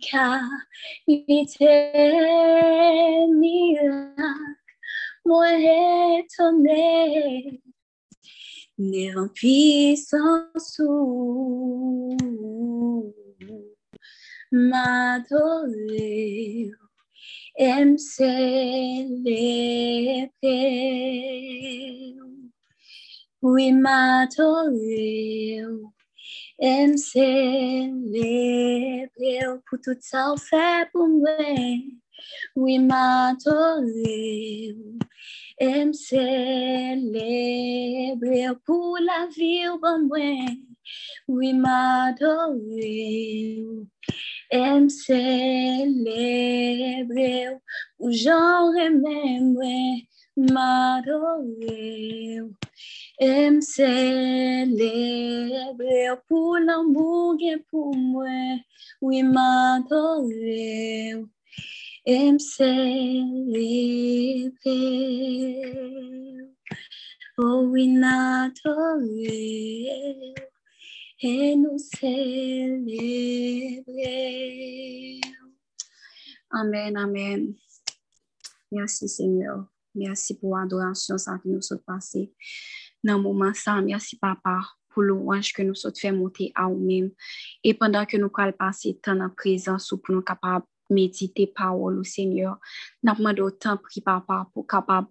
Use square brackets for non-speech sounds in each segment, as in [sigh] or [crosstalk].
cas, qualité, miracle, moi étonné, né en puissance m'adorer, aime célébrer. Oui, m'adorer, aime célébrer pour tout ça fait pour moi. Oui, m'adorer, aime célébrer pour la vie pour moi. Oui, m'adorer, aime célébrer où j'aurais même m'adorer, aime célébrer pour l'amour et pour moi. Oui, m'adorer, aime célébrer. Oh, oui, m'adorer et nous célébrer. Amen, amen. Merci Seigneur. Merci pour l'adoration qui nous sommes passé. Dans le moment ça, merci Papa pour l'ouange que nous sommes fait monter à nous-mêmes. Et pendant que nous allons passer temps en présence pour nous capables méditer parole au Seigneur. Nous demandons autant pris papa pour capable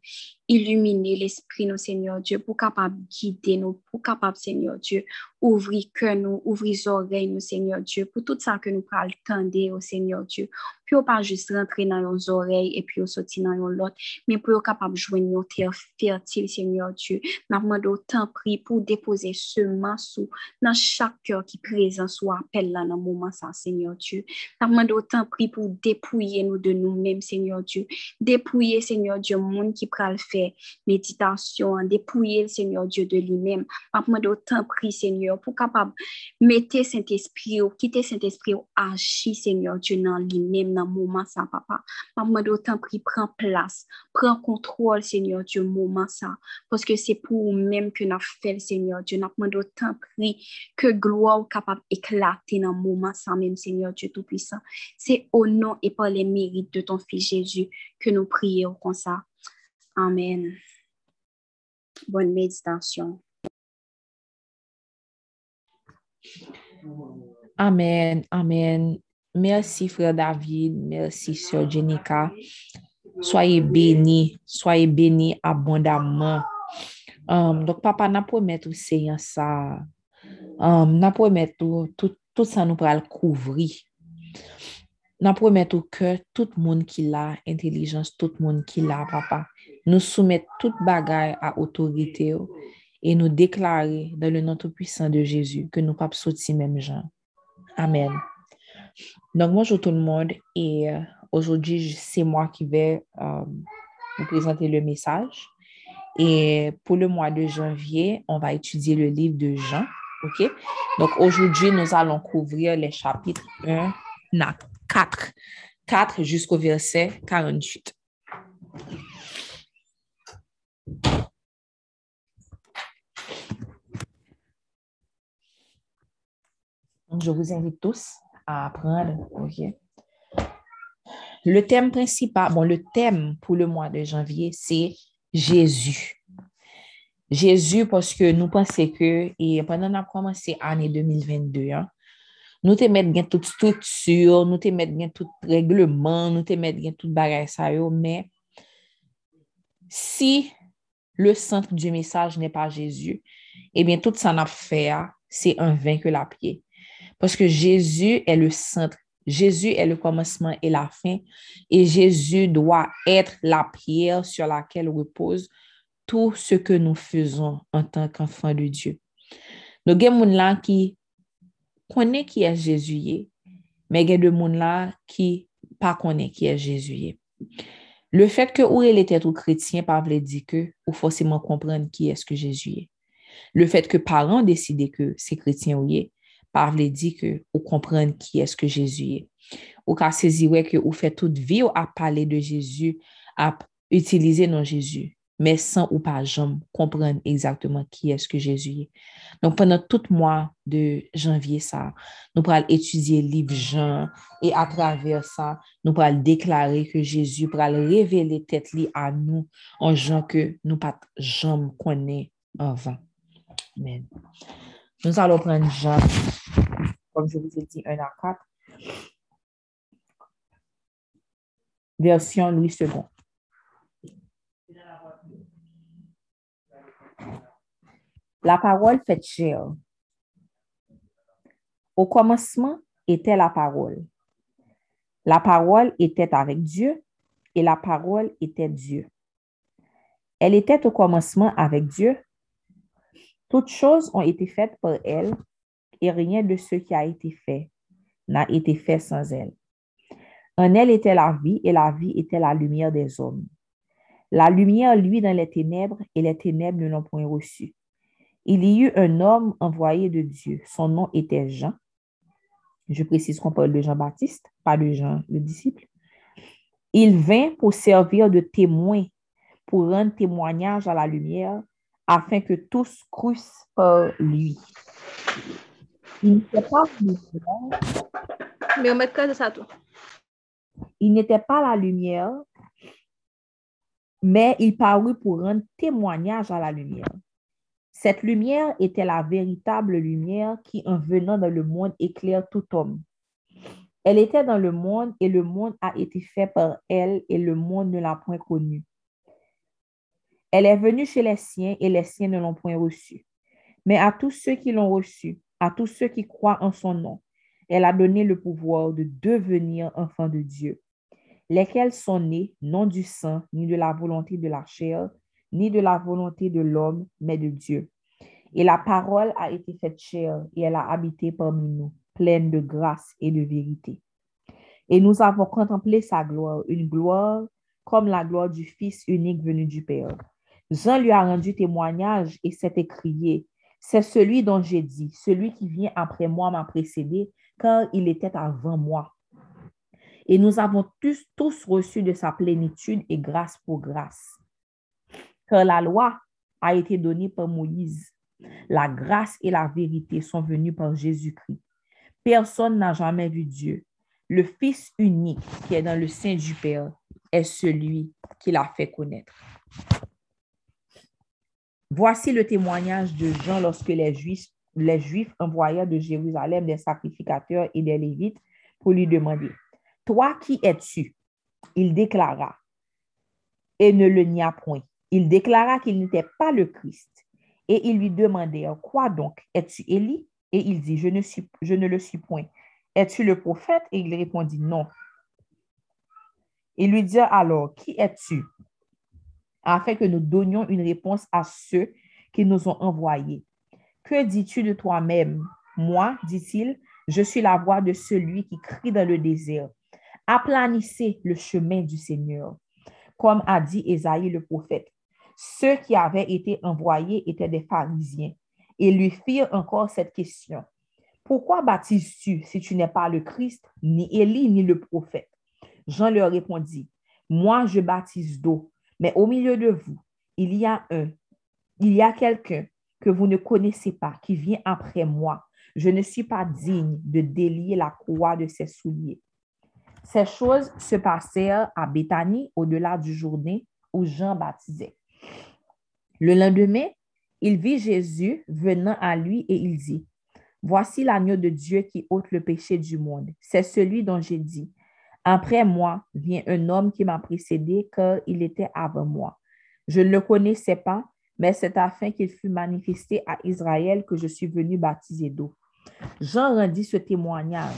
illuminer l'esprit nous Seigneur Dieu pour capable guider nous pour capable Seigneur Dieu ouvrir cœur nous ouvrir oreilles nous Seigneur Dieu pour tout ça que nous parlons tendre au Seigneur Dieu. Puis pas juste rentrer dans nos oreilles et puis sortir dans l'autre mais pour capable joindre nos terre fertile Seigneur Dieu nous demandons autant pris pour déposer semence dans chaque cœur qui présent soit appel là dans le moment Seigneur Dieu. Nous demandons autant pris pour dépouiller nous de nous-mêmes Seigneur Dieu dépouiller Seigneur Dieu monde qui le faire méditation, dépouiller le Seigneur Dieu de lui-même. Papa, d'autant prie, Seigneur, pour capable mettre Saint-Esprit, quitter Saint-Esprit, agir, Seigneur Dieu, dans lui-même, dans le moment, ça, papa. Papa, d'autant prie, prends place, prends contrôle, Seigneur Dieu, moment, ça. Parce que c'est pour nous-mêmes que nous fait, Seigneur Dieu. Nous d'autant prie que gloire capable d'éclater dans le moment, ça, même, Seigneur Dieu Tout-Puissant. C'est au nom et par les mérites de ton Fils Jésus que nous prions comme ça. Amen. Bonne méditation. Amen, amen. Merci, frère David. Merci, sœur Jenica. Soyez bénis, soyez bénis abondamment. Um, donc, papa, n'a pas mettre aussi ça. Um, n'a pas mettre tout, tout, tout ça nous pour le couvrir. N'a pas mettre que tout le monde qui l'a, intelligence, tout le monde qui l'a, papa. nous soumettre toute bagaille à autorité et nous déclarer dans le nom tout-puissant de Jésus que nous pas sortir même gens. Amen. Donc, bonjour tout le monde et euh, aujourd'hui, c'est moi qui vais euh, vous présenter le message. Et pour le mois de janvier, on va étudier le livre de Jean. OK? Donc, aujourd'hui, nous allons couvrir les chapitres 1 à 4. 4 jusqu'au verset 48. je vous invite tous à apprendre. Le thème principal, bon, le thème pour le mois de janvier, c'est Jésus. Jésus, parce que nous pensons que, et pendant qu'on a commencé l'année 2022, hein, nous te bien toute structure, nous te bien tout règlement, nous te bien tout bagage ça, mais si le centre du message n'est pas Jésus, eh bien, tout ça n'a fait, c'est un vain que la pied. Parce que Jésus est le centre. Jésus est le commencement et la fin. Et Jésus doit être la pierre sur laquelle repose tout ce que nous faisons en tant qu'enfants de Dieu. Qui connaissent qui est Jésus, mais il y a des gens qui ne pas qui est Jésus. Le fait que ou il était chrétien, veut dire que ou forcément comprendre qui est-ce que Jésus est. Le fait que parents décident que c'est chrétien ou pas veut dire que ou comprendre qui est-ce que Jésus est. Ou qu'à saisir que ou fait toute vie à parler de Jésus, à utiliser non Jésus. Mais sans ou pas jamais comprendre exactement qui est-ce que Jésus est. Donc, pendant tout mois de janvier, ça, nous pourrons étudier le livre Jean et à travers ça, nous pourrons déclarer que Jésus pourra révéler tête à nous en gens que nous pas jamais connaît avant. Amen. Nous allons prendre Jean, comme je vous ai dit, 1 à 4. Version Louis II. La parole fait chair. Au commencement était la parole. La parole était avec Dieu et la parole était Dieu. Elle était au commencement avec Dieu. Toutes choses ont été faites par elle et rien de ce qui a été fait n'a été fait sans elle. En elle était la vie et la vie était la lumière des hommes. La lumière, lui, dans les ténèbres et les ténèbres ne l'ont point reçue. Il y eut un homme envoyé de Dieu. Son nom était Jean. Je précise qu'on parle de Jean-Baptiste, pas de Jean, le disciple. Il vint pour servir de témoin, pour rendre témoignage à la lumière, afin que tous crussent par lui. Il n'était pas Il n'était pas la lumière, mais il parut pour rendre témoignage à la lumière. Cette lumière était la véritable lumière qui, en venant dans le monde, éclaire tout homme. Elle était dans le monde et le monde a été fait par elle et le monde ne l'a point connue. Elle est venue chez les siens et les siens ne l'ont point reçue. Mais à tous ceux qui l'ont reçue, à tous ceux qui croient en son nom, elle a donné le pouvoir de devenir enfants de Dieu, lesquels sont nés non du sang, ni de la volonté de la chair, ni de la volonté de l'homme, mais de Dieu. Et la parole a été faite chair et elle a habité parmi nous, pleine de grâce et de vérité. Et nous avons contemplé sa gloire, une gloire comme la gloire du Fils unique venu du Père. Jean lui a rendu témoignage et s'est écrié, c'est celui dont j'ai dit, celui qui vient après moi m'a précédé, car il était avant moi. Et nous avons tous, tous reçu de sa plénitude et grâce pour grâce car la loi a été donnée par Moïse. La grâce et la vérité sont venues par Jésus-Christ. Personne n'a jamais vu Dieu. Le Fils unique qui est dans le sein du Père est celui qui l'a fait connaître. Voici le témoignage de Jean lorsque les Juifs, les Juifs envoyèrent de Jérusalem des sacrificateurs et des Lévites pour lui demander, Toi qui es-tu? Il déclara, et ne le nia point. Il déclara qu'il n'était pas le Christ. Et ils lui demandèrent, Quoi donc? Es-tu Élie? Et il dit, je ne, le suis point. Es-tu le prophète? Et il répondit, Non. Il lui dit alors, Qui es-tu? Afin que nous donnions une réponse à ceux qui nous ont envoyés. Que dis-tu de toi-même? Moi, dit-il, je suis la voix de celui qui crie dans le désert. Aplanissez le chemin du Seigneur, comme a dit Ésaïe le prophète. Ceux qui avaient été envoyés étaient des pharisiens et lui firent encore cette question. Pourquoi baptises-tu si tu n'es pas le Christ, ni Élie, ni le prophète? Jean leur répondit, Moi je baptise d'eau, mais au milieu de vous, il y a un, il y a quelqu'un que vous ne connaissez pas, qui vient après moi. Je ne suis pas digne de délier la croix de ses souliers. Ces choses se passèrent à Béthanie, au-delà du Jourdain, où Jean baptisait. Le lendemain, il vit Jésus venant à lui et il dit, Voici l'agneau de Dieu qui ôte le péché du monde. C'est celui dont j'ai dit, Après moi vient un homme qui m'a précédé car il était avant moi. Je ne le connaissais pas, mais c'est afin qu'il fût manifesté à Israël que je suis venu baptiser d'eau. Jean rendit ce témoignage.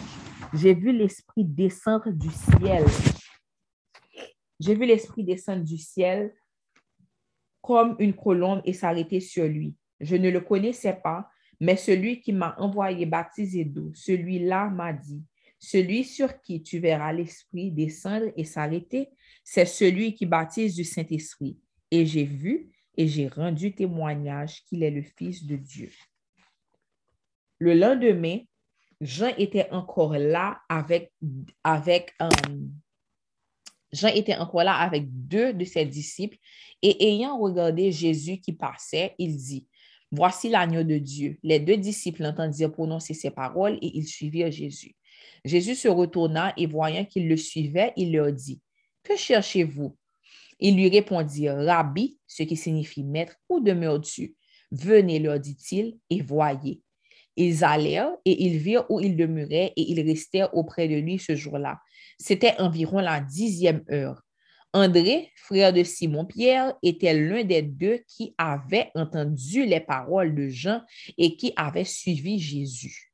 J'ai vu l'Esprit descendre du ciel. J'ai vu l'Esprit descendre du ciel comme une colombe et s'arrêter sur lui. Je ne le connaissais pas, mais celui qui m'a envoyé baptiser d'eau, celui-là m'a dit, celui sur qui tu verras l'Esprit descendre et s'arrêter, c'est celui qui baptise du Saint-Esprit. Et j'ai vu et j'ai rendu témoignage qu'il est le Fils de Dieu. Le lendemain, Jean était encore là avec, avec, euh, Jean était encore là avec deux de ses disciples et ayant regardé Jésus qui passait, il dit, Voici l'agneau de Dieu. Les deux disciples entendirent prononcer ces paroles et ils suivirent Jésus. Jésus se retourna et voyant qu'ils le suivaient, il leur dit, Que cherchez-vous? Ils lui répondirent, Rabbi, ce qui signifie maître, où demeures-tu? Venez, leur dit-il, et voyez. Ils allèrent et ils virent où il demeurait et ils restèrent auprès de lui ce jour-là. C'était environ la dixième heure. André, frère de Simon-Pierre, était l'un des deux qui avait entendu les paroles de Jean et qui avait suivi Jésus.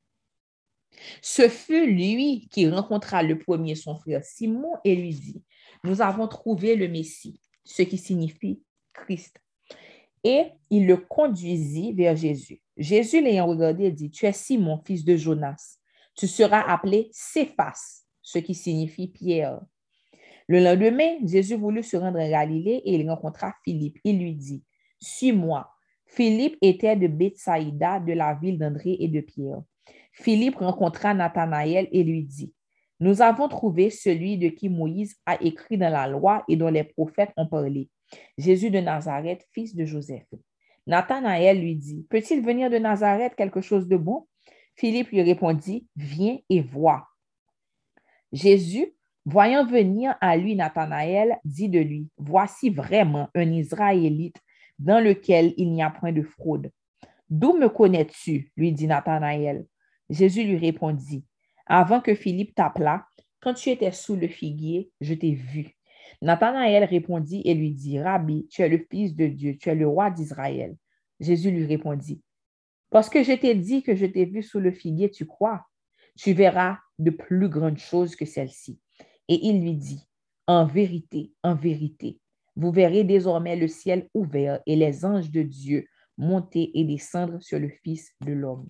Ce fut lui qui rencontra le premier son frère Simon et lui dit, Nous avons trouvé le Messie, ce qui signifie Christ. Et il le conduisit vers Jésus. Jésus l'ayant regardé dit, Tu es Simon, fils de Jonas. Tu seras appelé Céphas, ce qui signifie Pierre. Le lendemain, Jésus voulut se rendre en Galilée et il rencontra Philippe. Il lui dit, Suis-moi. Philippe était de Bethsaïda, de la ville d'André et de Pierre. Philippe rencontra Nathanaël et lui dit, Nous avons trouvé celui de qui Moïse a écrit dans la loi et dont les prophètes ont parlé, Jésus de Nazareth, fils de Joseph. Nathanaël lui dit, Peut-il venir de Nazareth quelque chose de bon? Philippe lui répondit, Viens et vois. Jésus Voyant venir à lui Nathanaël, dit de lui, Voici vraiment un Israélite dans lequel il n'y a point de fraude. D'où me connais-tu? lui dit Nathanaël. Jésus lui répondit, Avant que Philippe t'appelât, quand tu étais sous le figuier, je t'ai vu. Nathanaël répondit et lui dit, Rabbi, tu es le Fils de Dieu, tu es le roi d'Israël. Jésus lui répondit, Parce que je t'ai dit que je t'ai vu sous le figuier, tu crois? Tu verras de plus grandes choses que celles-ci. Et il lui dit, En vérité, en vérité, vous verrez désormais le ciel ouvert et les anges de Dieu monter et descendre sur le Fils de l'homme.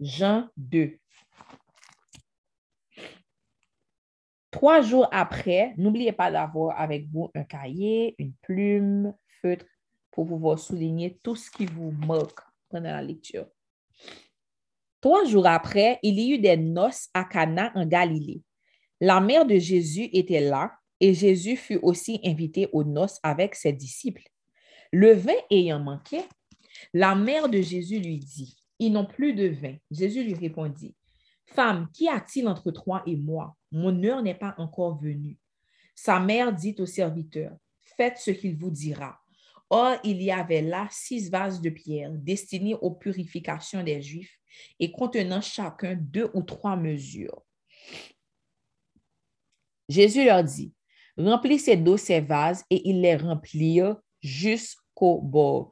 Jean 2. Trois jours après, n'oubliez pas d'avoir avec vous un cahier, une plume, feutre pour pouvoir souligner tout ce qui vous manque pendant la lecture. Trois jours après, il y eut des noces à Cana en Galilée. La mère de Jésus était là et Jésus fut aussi invité aux noces avec ses disciples. Le vin ayant manqué, la mère de Jésus lui dit, Ils n'ont plus de vin. Jésus lui répondit, Femme, qu'y a-t-il entre toi et moi? Mon heure n'est pas encore venue. Sa mère dit au serviteur, Faites ce qu'il vous dira. Or, il y avait là six vases de pierre destinés aux purifications des Juifs et contenant chacun deux ou trois mesures. Jésus leur dit, remplissez d'eau ces vases et ils les remplirent jusqu'au bord.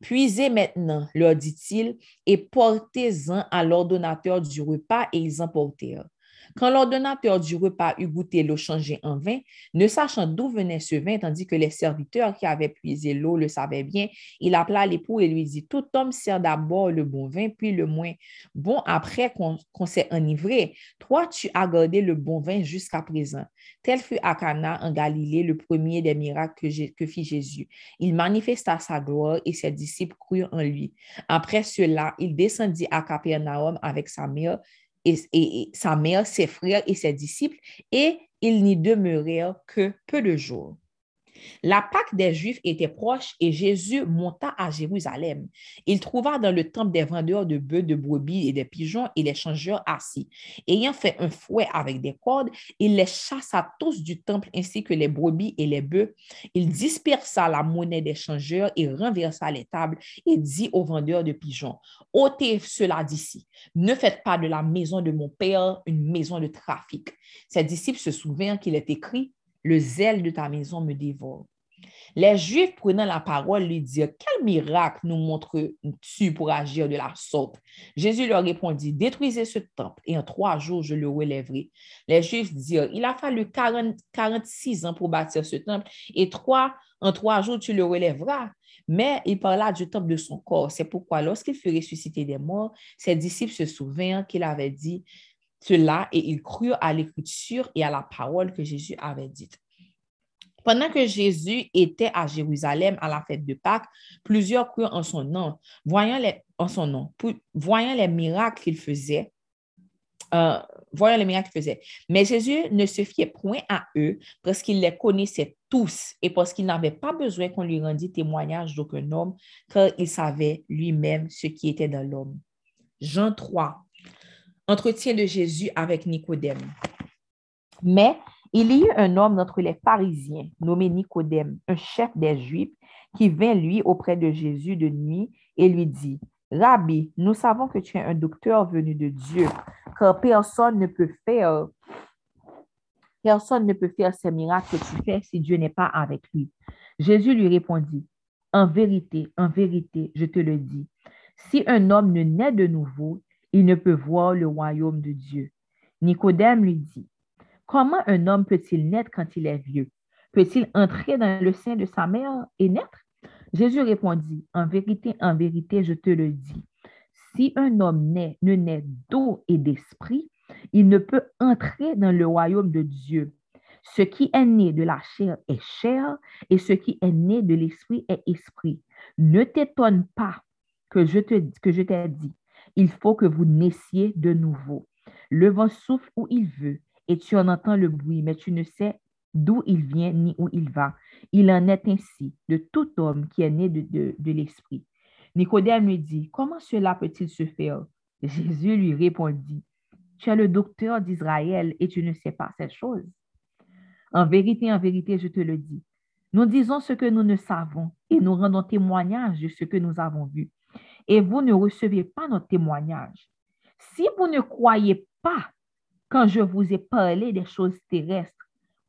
Puisez maintenant, leur dit-il, et portez-en à l'ordonnateur du repas et ils emportèrent. Quand l'ordonnateur du repas eut goûté l'eau changée en vin, ne sachant d'où venait ce vin, tandis que les serviteurs qui avaient puisé l'eau le savaient bien, il appela l'époux et lui dit, Tout homme sert d'abord le bon vin, puis le moins bon après qu'on s'est enivré. Toi, tu as gardé le bon vin jusqu'à présent. Tel fut à Cana en Galilée le premier des miracles que, que fit Jésus. Il manifesta sa gloire et ses disciples crurent en lui. Après cela, il descendit à Capernaum avec sa mère et, sa mère, ses frères et ses disciples, et ils n'y demeurèrent que peu de jours. La Pâque des Juifs était proche et Jésus monta à Jérusalem. Il trouva dans le temple des vendeurs de bœufs, de brebis et de pigeons et les changeurs assis. Ayant fait un fouet avec des cordes, il les chassa tous du temple ainsi que les brebis et les bœufs. Il dispersa la monnaie des changeurs et renversa les tables et dit aux vendeurs de pigeons, ôtez cela d'ici. Ne faites pas de la maison de mon Père une maison de trafic. Ses disciples se souvinrent qu'il est écrit le zèle de ta maison me dévore. Les Juifs prenant la parole lui dirent, quel miracle nous montres-tu pour agir de la sorte? Jésus leur répondit, détruisez ce temple et en trois jours je le relèverai. Les Juifs dirent, il a fallu 46 ans pour bâtir ce temple et trois, en trois jours tu le relèveras. Mais il parla du temple de son corps. C'est pourquoi lorsqu'il fut ressuscité des morts, ses disciples se souvinrent qu'il avait dit, cela et ils crurent à l'écriture et à la parole que Jésus avait dite. Pendant que Jésus était à Jérusalem à la fête de Pâques, plusieurs crurent en son nom, voyant les, en son nom, voyant les miracles qu'il faisait. Euh, voyant les miracles qu'il faisait. Mais Jésus ne se fiait point à eux parce qu'il les connaissait tous et parce qu'il n'avait pas besoin qu'on lui rendît témoignage d'aucun homme, car il savait lui-même ce qui était dans l'homme. Jean 3, entretien de Jésus avec Nicodème. Mais il y eut un homme d'entre les pharisiens, nommé Nicodème, un chef des Juifs, qui vint lui auprès de Jésus de nuit et lui dit, Rabbi, nous savons que tu es un docteur venu de Dieu, car personne ne peut faire, personne ne peut faire ces miracles que tu fais si Dieu n'est pas avec lui. Jésus lui répondit, En vérité, en vérité, je te le dis, si un homme ne naît de nouveau, il ne peut voir le royaume de Dieu. Nicodème lui dit, Comment un homme peut-il naître quand il est vieux? Peut-il entrer dans le sein de sa mère et naître? Jésus répondit, En vérité, en vérité, je te le dis, si un homme naît, ne naît d'eau et d'esprit, il ne peut entrer dans le royaume de Dieu. Ce qui est né de la chair est chair, et ce qui est né de l'esprit est esprit. Ne t'étonne pas que je te que je t'ai dit, il faut que vous naissiez de nouveau. Le vent souffle où il veut, et tu en entends le bruit, mais tu ne sais d'où il vient ni où il va. Il en est ainsi de tout homme qui est né de, l'Esprit. Nicodème lui dit, comment cela peut-il se faire? Jésus lui répondit, tu es le docteur d'Israël et tu ne sais pas cette chose. En vérité, en vérité, je te le dis. Nous disons ce que nous ne savons et nous rendons témoignage de ce que nous avons vu. Et vous ne recevez pas notre témoignage. Si vous ne croyez pas quand je vous ai parlé des choses terrestres,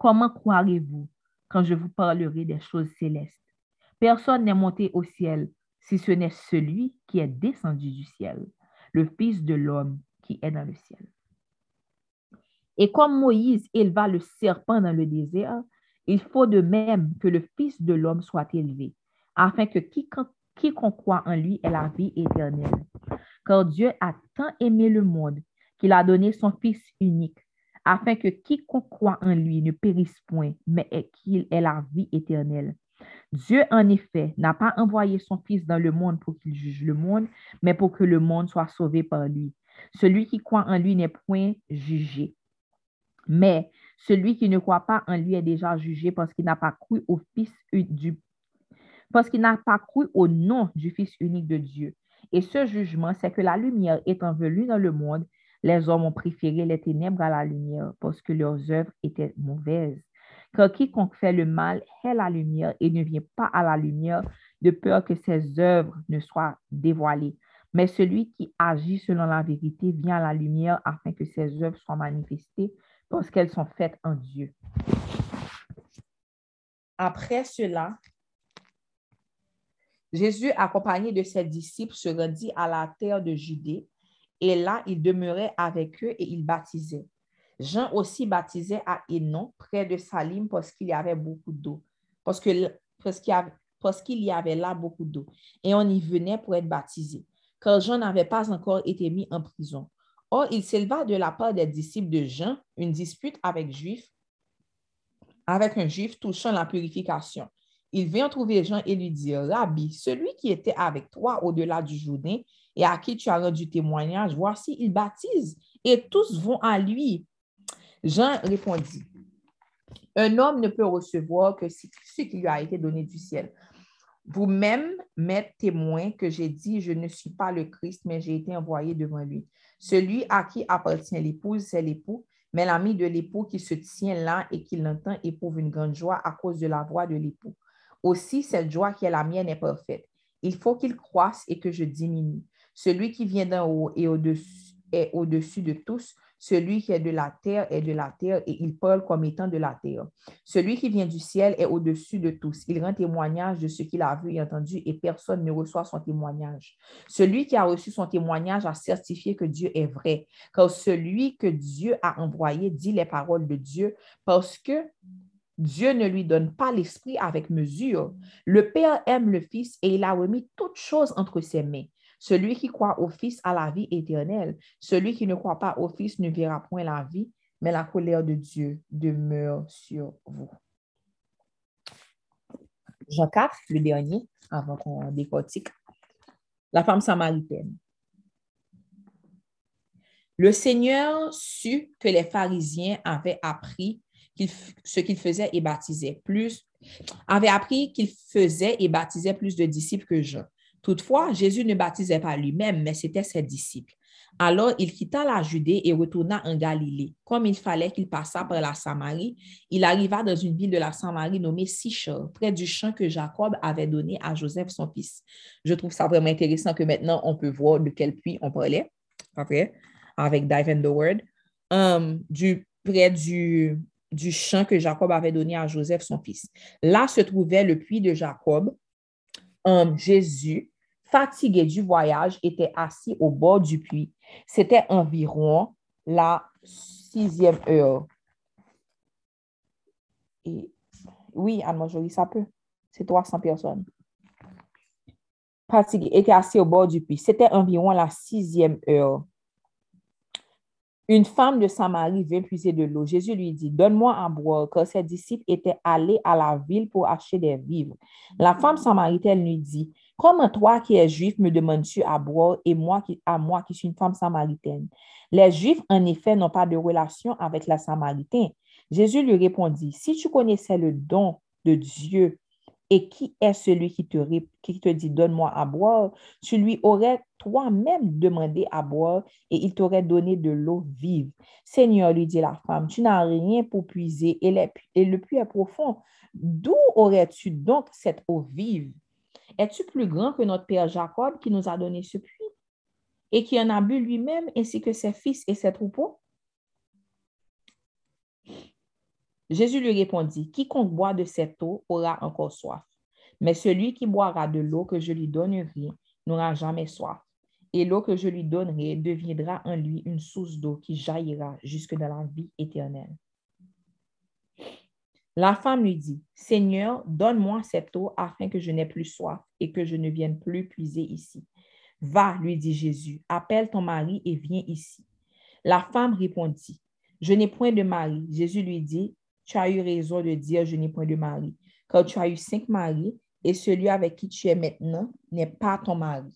Comment croirez-vous quand je vous parlerai des choses célestes? Personne n'est monté au ciel si ce n'est celui qui est descendu du ciel, le Fils de l'homme qui est dans le ciel. Et comme Moïse éleva le serpent dans le désert, il faut de même que le Fils de l'homme soit élevé, afin que quiconque croit en lui ait la vie éternelle. Car Dieu a tant aimé le monde qu'il a donné son Fils unique, afin que quiconque croit en lui ne périsse point, mais qu'il ait la vie éternelle. Dieu, en effet, n'a pas envoyé son Fils dans le monde pour qu'il juge le monde, mais pour que le monde soit sauvé par lui. Celui qui croit en lui n'est point jugé. Mais celui qui ne croit pas en lui est déjà jugé parce qu'il n'a pas cru au Fils du parce qu'il n'a pas cru au nom du Fils unique de Dieu. Et ce jugement, c'est que la lumière étant venue dans le monde, les hommes ont préféré les ténèbres à la lumière parce que leurs œuvres étaient mauvaises. Car quiconque fait le mal est la lumière et ne vient pas à la lumière de peur que ses œuvres ne soient dévoilées. Mais celui qui agit selon la vérité vient à la lumière afin que ses œuvres soient manifestées parce qu'elles sont faites en Dieu. Après cela, Jésus, accompagné de ses disciples, se rendit à la terre de Judée et là, il demeurait avec eux et il baptisait. Jean aussi baptisait à Hénon, près de Salim, parce qu'il y avait beaucoup d'eau. Parce qu'il parce qu'il y avait là beaucoup d'eau. Et on y venait pour être baptisé, car Jean n'avait pas encore été mis en prison. Or, il s'éleva de la part des disciples de Jean une dispute avec Juif, avec un Juif touchant la purification. Il vient trouver Jean et lui dit, Rabbi, celui qui était avec toi au-delà du Jourdain et à qui tu as rendu témoignage, voici, il baptise et tous vont à lui. Jean répondit, un homme ne peut recevoir que ce qui lui a été donné du ciel. Vous-même m'êtes témoin que j'ai dit, je ne suis pas le Christ, mais j'ai été envoyé devant lui. Celui à qui appartient l'épouse, c'est l'époux, mais l'ami de l'époux qui se tient là et qui l'entend éprouve une grande joie à cause de la voix de l'époux. Aussi, cette joie qui est la mienne est parfaite. Il faut qu'il croisse et que je diminue. Celui qui vient d'en haut est au-dessus est au-dessus de tous. Celui qui est de la terre est de la terre et il parle comme étant de la terre. Celui qui vient du ciel est au-dessus de tous. Il rend témoignage de ce qu'il a vu et entendu et personne ne reçoit son témoignage. Celui qui a reçu son témoignage a certifié que Dieu est vrai, car celui que Dieu a envoyé dit les paroles de Dieu parce que Dieu ne lui donne pas l'esprit avec mesure. Le Père aime le Fils et il a remis toutes choses entre ses mains. Celui qui croit au Fils a la vie éternelle. Celui qui ne croit pas au Fils ne verra point la vie, mais la colère de Dieu demeure sur vous. Jean 4, le dernier, avant qu'on décortique. La femme samaritaine. Le Seigneur sut que les pharisiens avaient appris ce qu'ils faisaient et baptisaient plus, avait appris qu'il faisait et baptisait plus de disciples que Jean. Toutefois, Jésus ne baptisait pas lui-même, mais c'était ses disciples. Alors il quitta la Judée et retourna en Galilée. Comme il fallait qu'il passât par la Samarie, il arriva dans une ville de la Samarie nommée Sichor, près du champ que Jacob avait donné à Joseph, son fils. Je trouve ça vraiment intéressant que maintenant on peut voir de quel puits on parlait, après, avec Dive in the Word, um, du, près du, du champ que Jacob avait donné à Joseph, son fils. Là se trouvait le puits de Jacob. Jésus, fatigué du voyage, était assis au bord du puits. C'était environ la sixième heure. Et oui, Anne-Marjorie, ça peut. C'est 300 personnes. Fatigué, était assis au bord du puits. C'était environ la sixième heure. Une femme de Samarie vint puiser de l'eau. Jésus lui dit, donne-moi à boire, car ses disciples étaient allés à la ville pour acheter des vivres. La femme samaritaine lui dit, comment toi qui es juif me demandes-tu à boire et moi qui, à moi qui suis une femme samaritaine? Les juifs, en effet, n'ont pas de relation avec la samaritaine. Jésus lui répondit, si tu connaissais le don de Dieu et qui est celui qui te, dit, donne-moi à boire, tu lui aurais toi-même demandé à boire et il t'aurait donné de l'eau vive. Seigneur, lui dit la femme, tu n'as rien pour puiser et, le puits est profond. D'où aurais-tu donc cette eau vive? Es-tu plus grand que notre père Jacob qui nous a donné ce puits et qui en a bu lui-même ainsi que ses fils et ses troupeaux? Jésus lui répondit, Quiconque boit de cette eau aura encore soif, mais celui qui boira de l'eau que je lui donnerai n'aura jamais soif. Et l'eau que je lui donnerai deviendra en lui une source d'eau qui jaillira jusque dans la vie éternelle. La femme lui dit, Seigneur, donne-moi cette eau afin que je n'ai plus soif et que je ne vienne plus puiser ici. Va, lui dit Jésus, appelle ton mari et viens ici. La femme répondit, Je n'ai point de mari. Jésus lui dit, tu as eu raison de dire je n'ai point de mari, car tu as eu cinq maris et celui avec qui tu es maintenant n'est pas ton mari.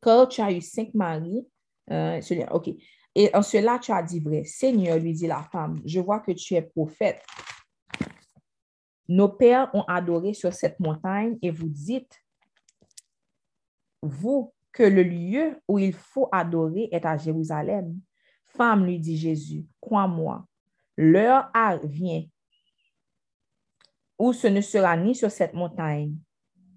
Car tu as eu cinq maris, euh, ok. Et en cela, tu as dit vrai. Seigneur, lui dit la femme, je vois que tu es prophète. Nos pères ont adoré sur cette montagne et vous dites, vous, que le lieu où il faut adorer est à Jérusalem. Femme, lui dit Jésus, crois-moi, L'heure vient où ce ne sera ni sur cette montagne,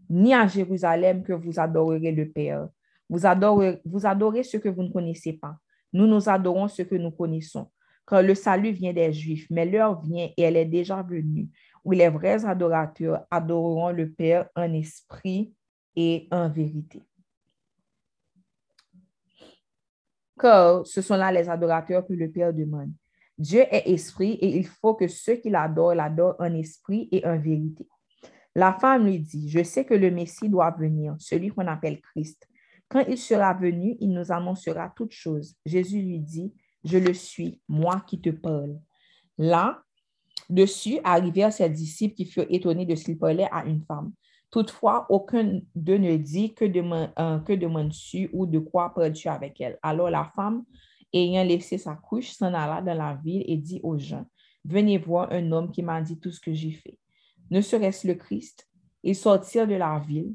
ni à Jérusalem que vous adorerez le Père. Vous adorez, vous ce que vous ne connaissez pas. Nous nous adorons ce que nous connaissons. Car le salut vient des Juifs, mais l'heure vient et elle est déjà venue, où les vrais adorateurs adoreront le Père en esprit et en vérité. Car ce sont là les adorateurs que le Père demande. Dieu est esprit et il faut que ceux qui l'adorent l'adorent en esprit et en vérité. La femme lui dit, je sais que le Messie doit venir, celui qu'on appelle Christ. Quand il sera venu, il nous annoncera toutes choses. Jésus lui dit, je le suis, moi qui te parle. Là, dessus arrivèrent ses disciples qui furent étonnés de ce qu'il parlait à une femme. Toutefois, aucun d'eux ne dit que, euh, demandes-tu ou de quoi parles-tu avec elle? Alors la femme, ayant laissé sa couche, s'en alla dans la ville et dit aux gens, Venez voir un homme qui m'a dit tout ce que j'ai fait. Ne serait-ce le Christ? Ils sortirent de la ville.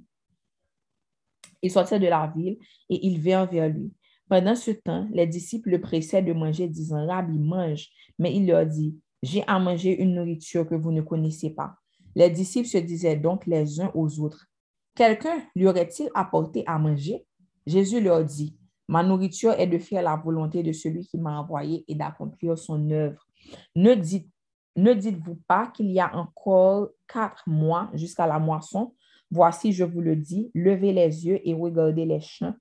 Ils sortirent de la ville et ils vinrent vers lui. Pendant ce temps, les disciples le pressaient de manger, disant, Rabbi, mange. Mais il leur dit, J'ai à manger une nourriture que vous ne connaissez pas. Les disciples se disaient donc les uns aux autres, Quelqu'un lui aurait-il apporté à manger? Jésus leur dit, Ma nourriture est de faire la volonté de celui qui m'a envoyé et d'accomplir son œuvre. Ne, dites, ne dites-vous pas qu'il y a encore quatre mois jusqu'à la moisson? Voici, je vous le dis, levez les yeux et regardez les champs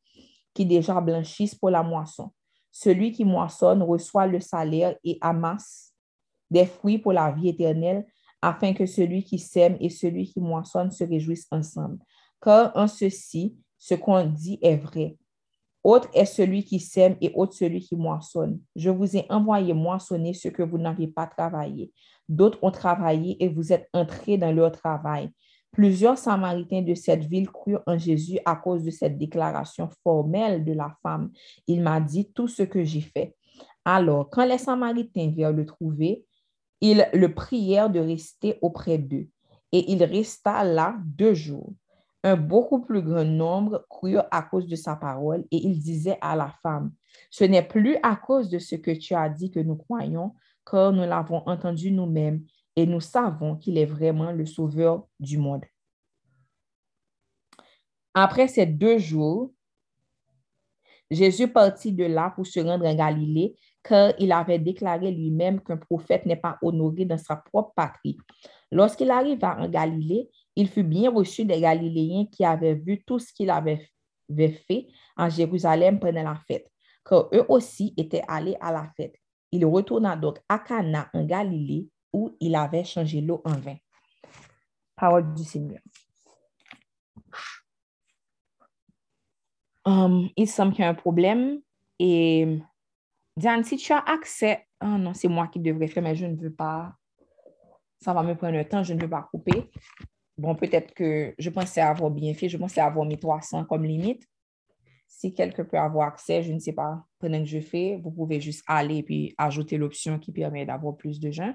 qui déjà blanchissent pour la moisson. Celui qui moissonne reçoit le salaire et amasse des fruits pour la vie éternelle, afin que celui qui sème et celui qui moissonne se réjouissent ensemble. Car en ceci, ce qu'on dit est vrai. Autre est celui qui sème et autre celui qui moissonne. Je vous ai envoyé moissonner ce que vous n'avez pas travaillé. D'autres ont travaillé et vous êtes entrés dans leur travail. Plusieurs Samaritains de cette ville crurent en Jésus à cause de cette déclaration formelle de la femme. Il m'a dit tout ce que j'ai fait. Alors, quand les Samaritains virent le trouver, ils le prièrent de rester auprès d'eux. Et il resta là deux jours. Un beaucoup plus grand nombre crurent à cause de sa parole et il disait à la femme, ce n'est plus à cause de ce que tu as dit que nous croyons, car nous l'avons entendu nous-mêmes et nous savons qu'il est vraiment le sauveur du monde. Après ces deux jours, Jésus partit de là pour se rendre en Galilée, car il avait déclaré lui-même qu'un prophète n'est pas honoré dans sa propre patrie. Lorsqu'il arriva en Galilée, il fut bien reçu des Galiléens qui avaient vu tout ce qu'il avait fait en Jérusalem pendant la fête, car eux aussi étaient allés à la fête. Il retourna donc à Cana en Galilée, où il avait changé l'eau en vin. Parole du Seigneur. Um, il semble qu'il y a un problème et Diane, si tu as accès, oh non, c'est moi qui devrais faire, mais je ne veux pas, ça va me prendre un temps, je ne veux pas couper. Bon, peut-être que je pensais avoir bien fait, je pensais avoir mis 300 comme limite. Si quelqu'un peut avoir accès, je ne sais pas, pendant que je fais, vous pouvez juste aller et puis ajouter l'option qui permet d'avoir plus de gens.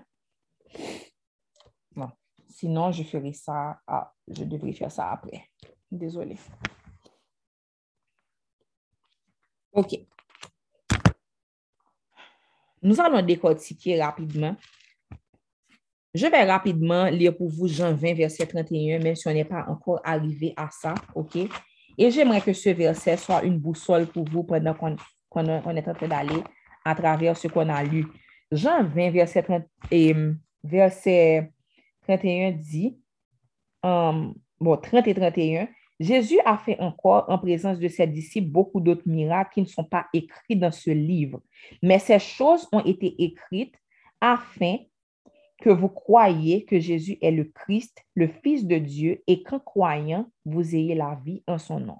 Bon, sinon, je ferai ça. Je devrais faire ça après. Désolée. OK. Nous allons décortiquer rapidement. Je vais rapidement lire pour vous Jean 20, verset 31, même si on n'est pas encore arrivé à ça, OK? Et j'aimerais que ce verset soit une boussole pour vous pendant qu'on est en train d'aller à travers ce qu'on a lu. Jean 20, verset 30, et verset 31 dit, um, bon, 30 et 31, Jésus a fait encore en présence de ses disciples beaucoup d'autres miracles qui ne sont pas écrits dans ce livre. Mais ces choses ont été écrites afin que vous croyiez que Jésus est le Christ, le Fils de Dieu, et qu'en croyant, vous ayez la vie en son nom.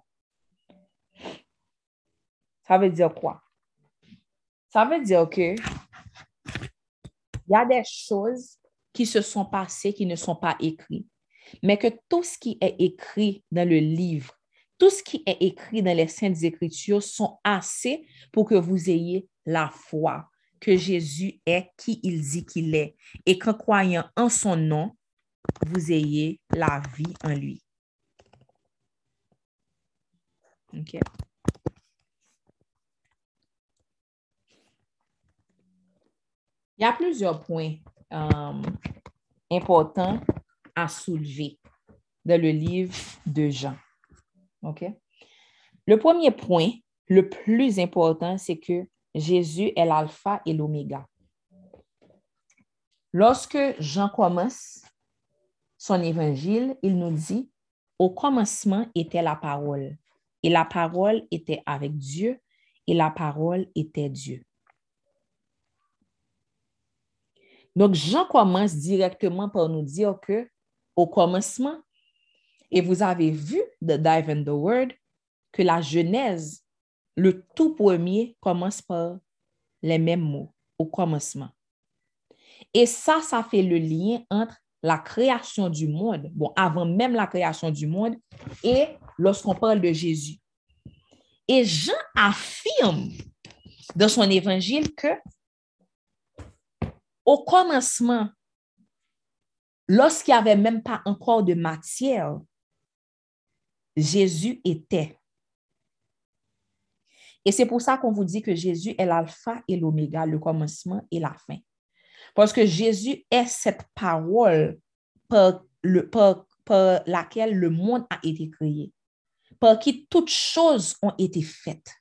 Ça veut dire quoi? Ça veut dire que il y a des choses qui se sont passées qui ne sont pas écrites, mais que tout ce qui est écrit dans le livre, tout ce qui est écrit dans les Saintes Écritures sont assez pour que vous ayez la foi que Jésus est qui il dit qu'il est et qu'en croyant en son nom, vous ayez la vie en lui. OK. Il y a plusieurs points euh, importants à soulever dans le livre de Jean. OK? Le premier point, le plus important, c'est que Jésus est l'alpha et l'oméga. Lorsque Jean commence son évangile, il nous dit, au commencement était la parole, et la parole était avec Dieu, et la parole était Dieu. Donc, Jean commence directement par nous dire que au commencement, et vous avez vu de Dive in the Word, que la Genèse, le tout premier, commence par les mêmes mots, au commencement. Et ça, ça fait le lien entre la création du monde, bon, avant même la création du monde, et lorsqu'on parle de Jésus. Et Jean affirme dans son évangile que au commencement, lorsqu'il n'y avait même pas encore de matière, Jésus était. Et c'est pour ça qu'on vous dit que Jésus est l'alpha et l'oméga, le commencement et la fin. Parce que Jésus est cette parole par, laquelle le monde a été créé, par qui toutes choses ont été faites.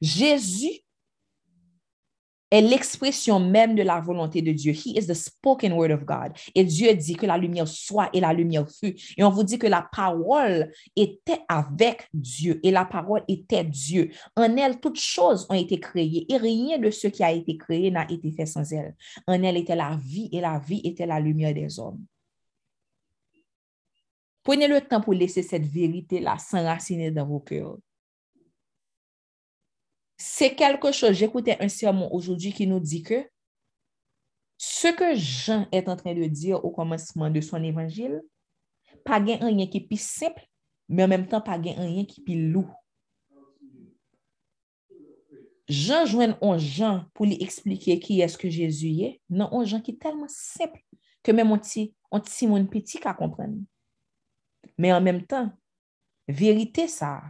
Jésus est l'expression même de la volonté de Dieu. He is the spoken word of God. Et Dieu dit que la lumière soit et la lumière fut. Et on vous dit que la parole était avec Dieu et la parole était Dieu. En elle, toutes choses ont été créées et rien de ce qui a été créé n'a été fait sans elle. En elle était la vie et la vie était la lumière des hommes. Prenez le temps pour laisser cette vérité-là s'enraciner dans vos cœurs. C'est quelque chose, j'écoutais un sermon aujourd'hui qui nous dit que Ce que Jean est en train de dire au commencement de son évangile, pas gen rien qui est plus simple, mais en même temps, pas gen rien qui est plus lourd. Jean joint un Jean pour lui expliquer qui est-ce que Jésus est, non un Jean qui est tellement simple que même on petit, on Simon petit qu'à comprendre. Mais en même temps, vérité ça,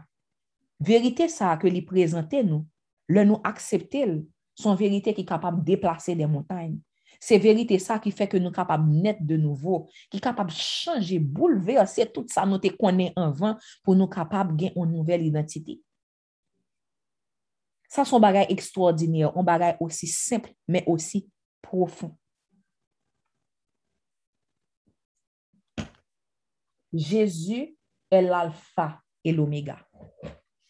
vérité ça que lui présenter nous, le nous accepter, son vérité qui est capable de déplacer des montagnes. C'est vérité ça qui fait que nous capables de naître de nouveau, qui est capable de changer, bouleverser tout ça nous connaît avant pour nous capables de gagner une nouvelle identité. Ça, un bagage extraordinaire, un bagage aussi simple, mais aussi profond. Jésus est l'alpha et l'oméga,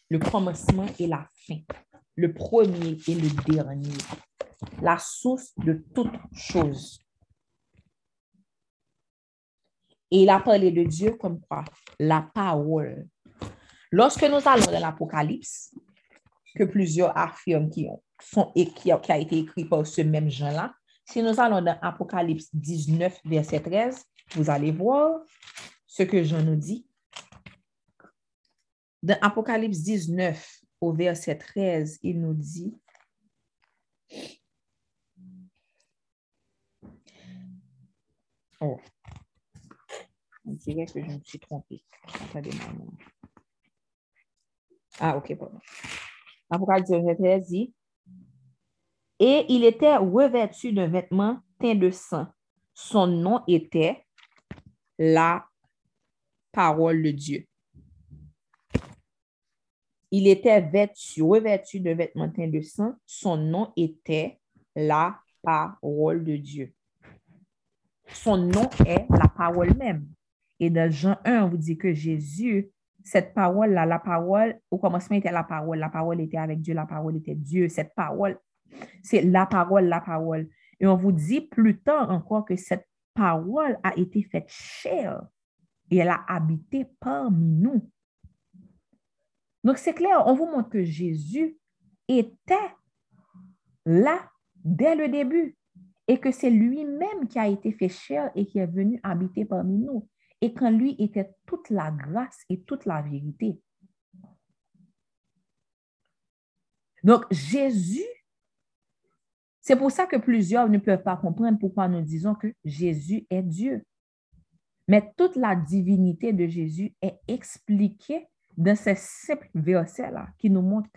le commencement et la fin, le premier et le dernier, la source de toutes choses. Et il a parlé de Dieu comme quoi? La parole. Lorsque nous allons dans l'Apocalypse, que plusieurs affirment qui, sont, et qui, a, été écrit par ce même Jean-là, si nous allons dans Apocalypse 19, verset 13, vous allez voir ce que Jean nous dit. Dans Apocalypse 19, au verset 13, il nous dit, Oh. On dirait que je me suis trompée. Ah, ok, pardon. Apocalypse 13 dit, Et il était revêtu d'un vêtement teint de sang. Son nom était la parole de Dieu. Il était vêtu, revêtu d'un vêtement teint de sang. Son nom était la parole de Dieu. Son nom est la parole même. Et dans Jean 1, on vous dit que Jésus, cette parole-là, la parole, au commencement était la parole, la parole était avec Dieu, la parole était Dieu. Cette parole, c'est la parole, la parole. Et on vous dit plus tard encore que cette parole a été faite chair et elle a habité parmi nous. Donc, c'est clair, on vous montre que Jésus était là dès le début et que c'est lui-même qui a été fait chair et qui est venu habiter parmi nous. Et qu'en lui était toute la grâce et toute la vérité. Donc, Jésus, c'est pour ça que plusieurs ne peuvent pas comprendre pourquoi nous disons que Jésus est Dieu. Mais toute la divinité de Jésus est expliquée dans ces simples versets-là qui nous montrent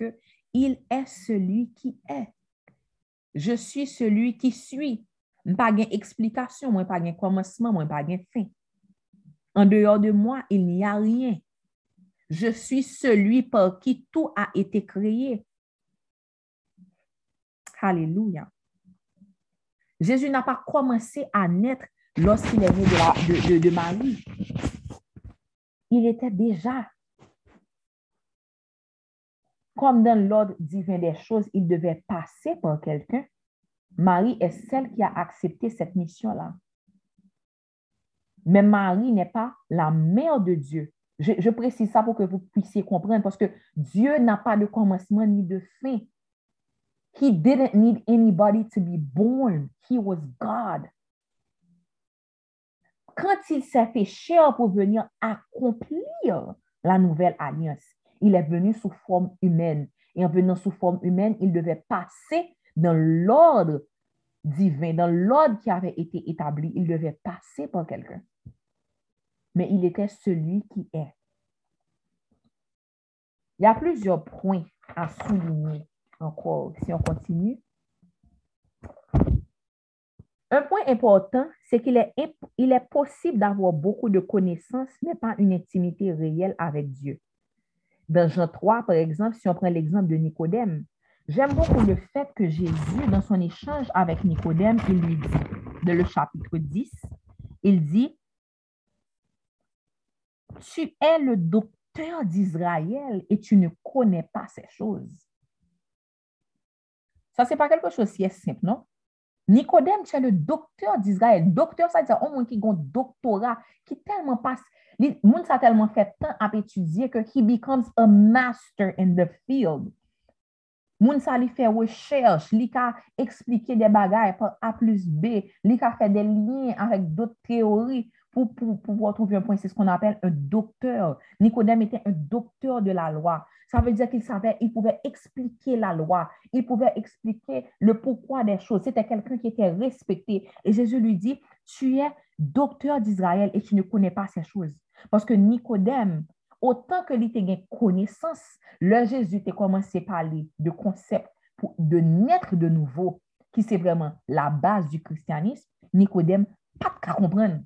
qu'il est celui qui est. Je suis celui qui suis. Pas de explication, moi pas de commencement, moi pas de fin. En dehors de moi, il n'y a rien. Je suis celui par qui tout a été créé. Alléluia. Jésus n'a pas commencé à naître lorsqu'il est né de, de Marie. Il était déjà. Comme dans l'ordre divin des choses, il devait passer par quelqu'un. Marie est celle qui a accepté cette mission-là. Mais Marie n'est pas la mère de Dieu. Je, précise ça pour que vous puissiez comprendre parce que Dieu n'a pas de commencement ni de fin. He didn't need anybody to be born. He was God. Quand il s'est fait cher pour venir accomplir la nouvelle alliance, il est venu sous forme humaine. Et en venant sous forme humaine, il devait passer dans l'ordre divin, dans l'ordre qui avait été établi. Il devait passer par quelqu'un mais il était celui qui est. Il y a plusieurs points à souligner encore si on continue. Un point important, c'est qu'il est, est possible d'avoir beaucoup de connaissances, mais pas une intimité réelle avec Dieu. Dans Jean 3, par exemple, si on prend l'exemple de Nicodème, j'aime beaucoup le fait que Jésus, dans son échange avec Nicodème, il lui dit, dans le chapitre 10, il dit, tu es le docteur d'Israël et tu ne connais pas ces choses. Ça, ce n'est pas quelque chose qui simple, non? Nicodème, tu es le docteur d'Israël. Docteur, ça veut dire au moins qui a un doctorat, qui tellement passe, le monde a tellement fait tant à étudier que he becomes a master in the field. Moun sa li fè recherche, li ka explike de bagay pa A plus B, li ka fè de lien avèk dot teori pou pou wotrouvi un point, se skon apèl un dokteur. Nikodem etè un dokteur de la loi. Sa vè diè ki il savè, il pouvè explike la loi, il pouvè explike le poukwa de chos. Sète kelkèn ki etè respektè. Et Jésus lui dit, tu yè dokteur d'Israël et tu ne konè pas se chos. Paske Nikodem, otan ke li te gen konesans, le Jésus te komanse pali de konsept de netre de nouvo, ki se vreman la base du kristianisme, Nikodem pat ka kompren.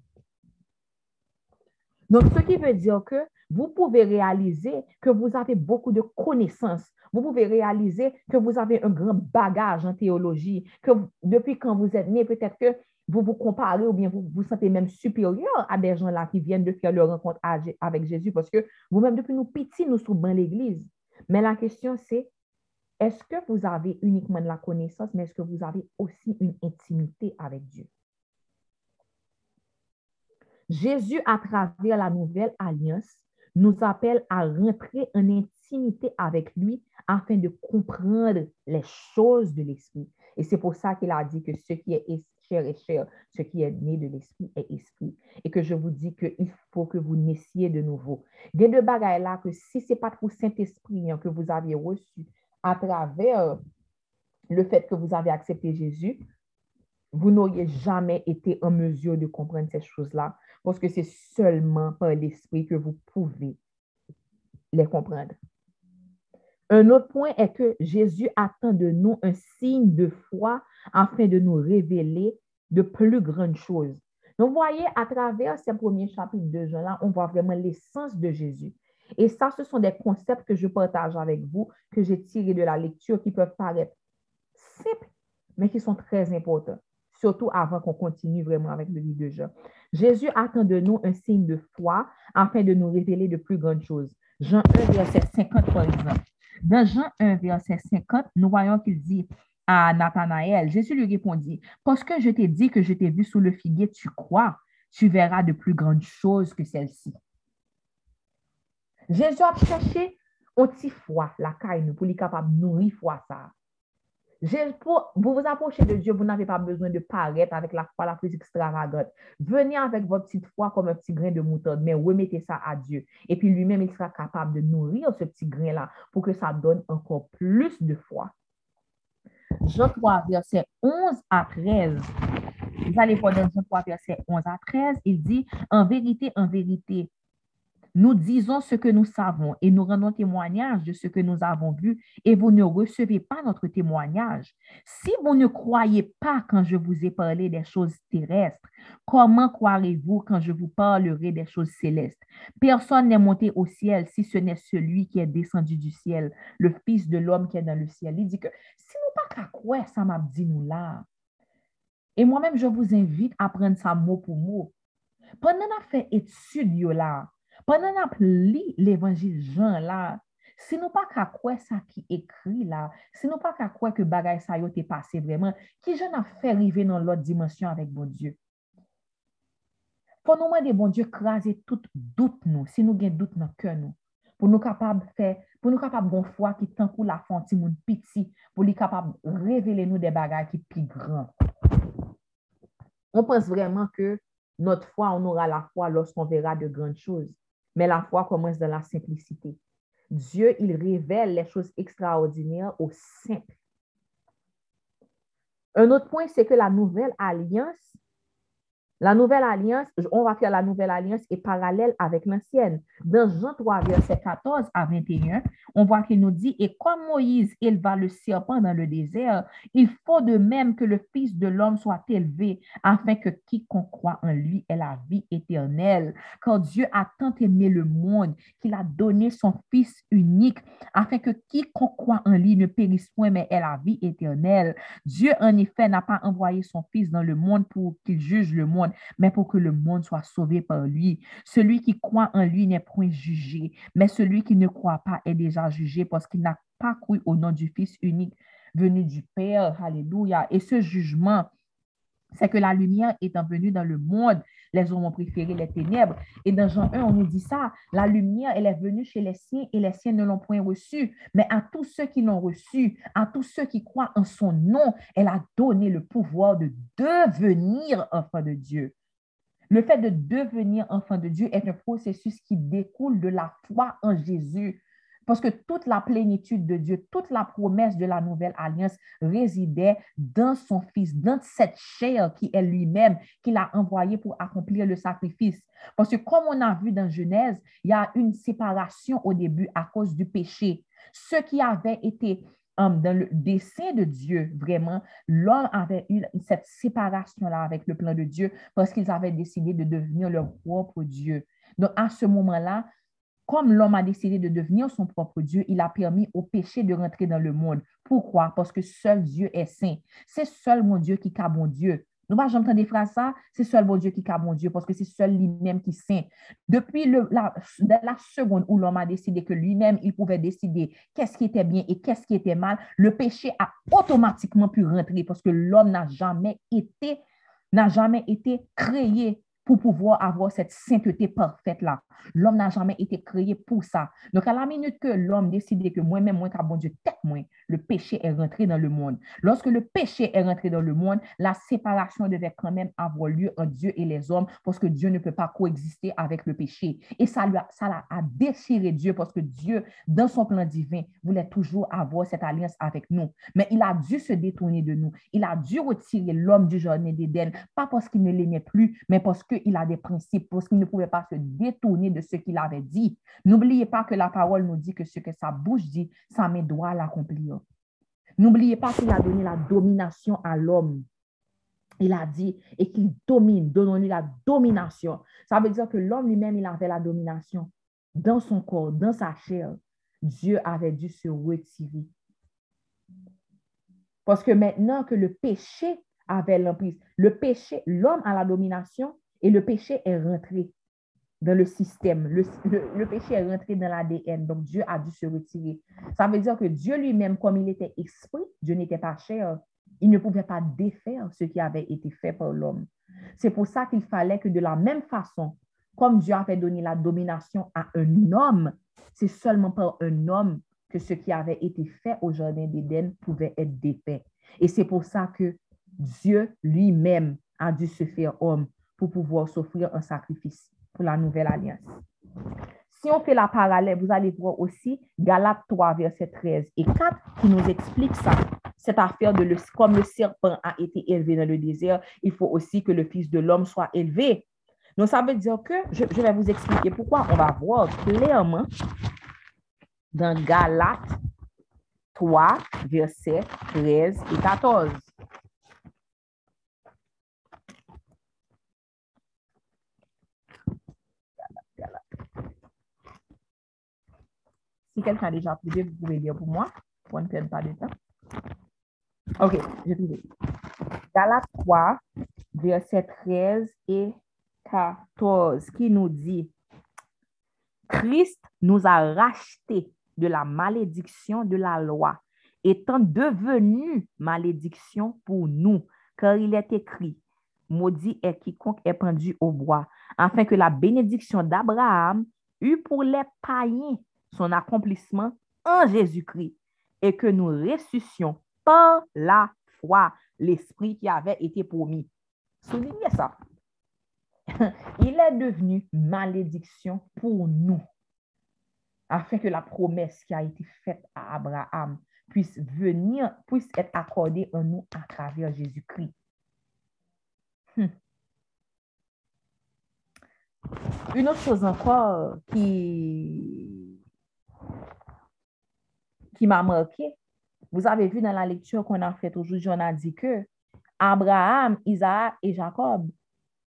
Donc, ce qui veut dire que vous pouvez réaliser que vous avez beaucoup de connaissances. Vous pouvez réaliser que vous avez un grand bagage en théologie, que depuis quand vous êtes né, peut-être que vous vous comparez ou bien vous vous sentez même supérieur à des gens-là qui viennent de faire leur rencontre avec Jésus parce que vous-même, depuis nous petits, nous sommes dans l'Église. Mais la question, c'est, est-ce que vous avez uniquement de la connaissance, mais est-ce que vous avez aussi une intimité avec Dieu? Jésus, à travers la nouvelle alliance, nous appelle à rentrer en intimité avec lui afin de comprendre les choses de l'esprit. Et c'est pour ça qu'il a dit que ce qui est cher est cher, ce qui est né de l'esprit est esprit. Et que je vous dis qu'il faut que vous naissiez de nouveau. Il y a deux là que si ce n'est pas pour Saint-Esprit que vous avez reçu à travers le fait que vous avez accepté Jésus, vous n'auriez jamais été en mesure de comprendre ces choses-là parce que c'est seulement par l'esprit que vous pouvez les comprendre. Un autre point est que Jésus attend de nous un signe de foi afin de nous révéler de plus grandes choses. Donc, vous voyez, à travers ces premiers chapitres de Jean-là, on voit vraiment l'essence de Jésus. Et ça, ce sont des concepts que je partage avec vous, que j'ai tirés de la lecture, qui peuvent paraître simples, mais qui sont très importants surtout avant qu'on continue vraiment avec le livre de Jean. Jésus attend de nous un signe de foi afin de nous révéler de plus grandes choses. Jean 1, verset 50, par exemple. Dans Jean 1, verset 50, nous voyons qu'il dit à Nathanaël, Jésus lui répondit, parce que je t'ai dit que je t'ai vu sous le figuier, tu crois, tu verras de plus grandes choses que celles-ci. Jésus a cherché petit foi, la caille, pour lui capable de nourrir foi ça. Vous vous approcher de Dieu, vous n'avez pas besoin de paraître avec la foi la plus extravagante. Venez avec votre petite foi comme un petit grain de moutarde, mais remettez ça à Dieu. Et puis lui-même, il sera capable de nourrir ce petit grain-là pour que ça donne encore plus de foi. Jean 3, verset 11 à 13. Vous allez voir dans Jean 3, verset 11 à 13, il dit, en vérité, en vérité, nous disons ce que nous savons et nous rendons témoignage de ce que nous avons vu et vous ne recevez pas notre témoignage. Si vous ne croyez pas quand je vous ai parlé des choses terrestres, comment croirez-vous quand je vous parlerai des choses célestes? Personne n'est monté au ciel si ce n'est celui qui est descendu du ciel, le Fils de l'homme qui est dans le ciel. Il dit que si nous pas qu'à quoi ça m'a dit nous là. Et moi-même, je vous invite à prendre ça mot pour mot. Pendant la fait étude là, pendant ap li l'évangile Jean la, si nou pa ka kwe sa ki ekri la, si nou pa ka kwe ke bagay sa yo te pase vreman, ki Jean a fe rive nan lot dimensyon avek bon mwen de bon Dieu krasi tout dout nou, si nou gen dout nan ke nou, pou nou kapab fe, pou nou kapab bon fwa ki tankou la fanti moun piti, pou li kapab revele nou de bagay ki pi gran. On pense vreman ke not fwa, on oura la fwa loskon vera de gran chouz. Mais la foi commence dans la simplicité. Dieu, il révèle les choses extraordinaires au simple. Un autre point, c'est que la nouvelle alliance la nouvelle alliance, on va faire la nouvelle alliance est parallèle avec l'ancienne. Dans Jean 3, verset 14 à 21, on voit qu'il nous dit, et comme Moïse éleva le serpent dans le désert, il faut de même que le Fils de l'homme soit élevé, afin que quiconque croit en lui ait la vie éternelle. Quand Dieu a tant aimé le monde qu'il a donné son Fils unique, afin que quiconque croit en lui ne périsse point, mais ait la vie éternelle. Dieu, en effet, n'a pas envoyé son Fils dans le monde pour qu'il juge le monde mais pour que le monde soit sauvé par lui. Celui qui croit en lui n'est point jugé, mais celui qui ne croit pas est déjà jugé parce qu'il n'a pas cru au nom du Fils unique venu du Père. Alléluia. Et ce jugement, c'est que la lumière étant venue dans le monde, les hommes ont préféré les ténèbres. Et dans Jean 1, on nous dit ça, la lumière, elle est venue chez les siens et les siens ne l'ont point reçue. Mais à tous ceux qui l'ont reçue, à tous ceux qui croient en son nom, elle a donné le pouvoir de devenir enfant de Dieu. Le fait de devenir enfant de Dieu est un processus qui découle de la foi en Jésus. Parce que toute la plénitude de Dieu, toute la promesse de la nouvelle alliance résidait dans son Fils, dans cette chair qui est lui-même, qu'il a envoyé pour accomplir le sacrifice. Parce que comme on a vu dans Genèse, il y a une séparation au début à cause du péché. Ce qui avait été um, dans le dessein de Dieu, vraiment, l'homme avait eu cette séparation-là avec le plan de Dieu parce qu'ils avaient décidé de devenir leur propre Dieu. Donc, à ce moment-là, comme l'homme a décidé de devenir son propre Dieu, il a permis au péché de rentrer dans le monde. Pourquoi? Parce que seul Dieu est saint. C'est seul mon Dieu qui a mon Dieu. Nous, pas j'entends des phrases ça, c'est seul mon Dieu qui a mon Dieu, parce que c'est seul lui-même qui saint. Depuis la seconde où l'homme a décidé que lui-même, il pouvait décider qu'est-ce qui était bien et qu'est-ce qui était mal, le péché a automatiquement pu rentrer parce que l'homme n'a jamais été, n'a jamais été créé pour pouvoir avoir cette sainteté parfaite-là. L'homme n'a jamais été créé pour ça. Donc, à la minute que l'homme décide que moi-même, moi, bon Dieu, tête moi, le péché est rentré dans le monde. Lorsque le péché est rentré dans le monde, la séparation devait quand même avoir lieu entre Dieu et les hommes parce que Dieu ne peut pas coexister avec le péché. Et ça, lui a, ça a déchiré Dieu parce que Dieu, dans son plan divin, voulait toujours avoir cette alliance avec nous. Mais il a dû se détourner de nous. Il a dû retirer l'homme du jardin d'Éden, pas parce qu'il ne l'aimait plus, mais parce qu'il a des principes, parce qu'il ne pouvait pas se détourner de ce qu'il avait dit. N'oubliez pas que la parole nous dit que ce que sa bouche dit, sa main doit l'accomplir. N'oubliez pas qu'il a donné la domination à l'homme. Il a dit, et qu'il domine, donnons-lui la domination. Ça veut dire que l'homme lui-même, il avait la domination dans son corps, dans sa chair. Dieu avait dû se retirer. Parce que maintenant que le péché avait l'emprise, le péché, l'homme a la domination et le péché est rentré dans le système. Le, péché est rentré dans l'ADN, donc Dieu a dû se retirer. Ça veut dire que Dieu lui-même, comme il était esprit, Dieu n'était pas cher, il ne pouvait pas défaire ce qui avait été fait par l'homme. C'est pour ça qu'il fallait que de la même façon, comme Dieu avait donné la domination à un homme, c'est seulement par un homme que ce qui avait été fait au Jardin d'Éden pouvait être défait. Et c'est pour ça que Dieu lui-même a dû se faire homme pour pouvoir s'offrir un sacrifice pour la nouvelle alliance. Si on fait la parallèle, vous allez voir aussi Galates 3, verset 13 et 4 qui nous explique ça. Cette affaire de le, comme le serpent a été élevé dans le désert, il faut aussi que le Fils de l'homme soit élevé. Donc, ça veut dire que, je, je vais vous expliquer pourquoi. On va voir clairement dans Galates 3, verset 13 et 14. Si quelqu'un a déjà trouvé, vous pouvez lire pour moi, pour ne perdre pas de temps. OK, j'ai trouvé. Galates 3, verset 13 et 14, qui nous dit, Christ nous a rachetés de la malédiction de la loi, étant devenu malédiction pour nous, car il est écrit, maudit est quiconque est pendu au bois, afin que la bénédiction d'Abraham eût pour les païens son accomplissement en Jésus-Christ et que nous ressuscions par la foi l'Esprit qui avait été promis. Soulignez ça. [laughs] Il est devenu malédiction pour nous, afin que la promesse qui a été faite à Abraham puisse venir, puisse être accordée en nous à travers Jésus-Christ. Hmm. Une autre chose encore qui qui m'a marqué. Vous avez vu dans la lecture qu'on a faite aujourd'hui, on a dit que Abraham, Isaac et Jacob,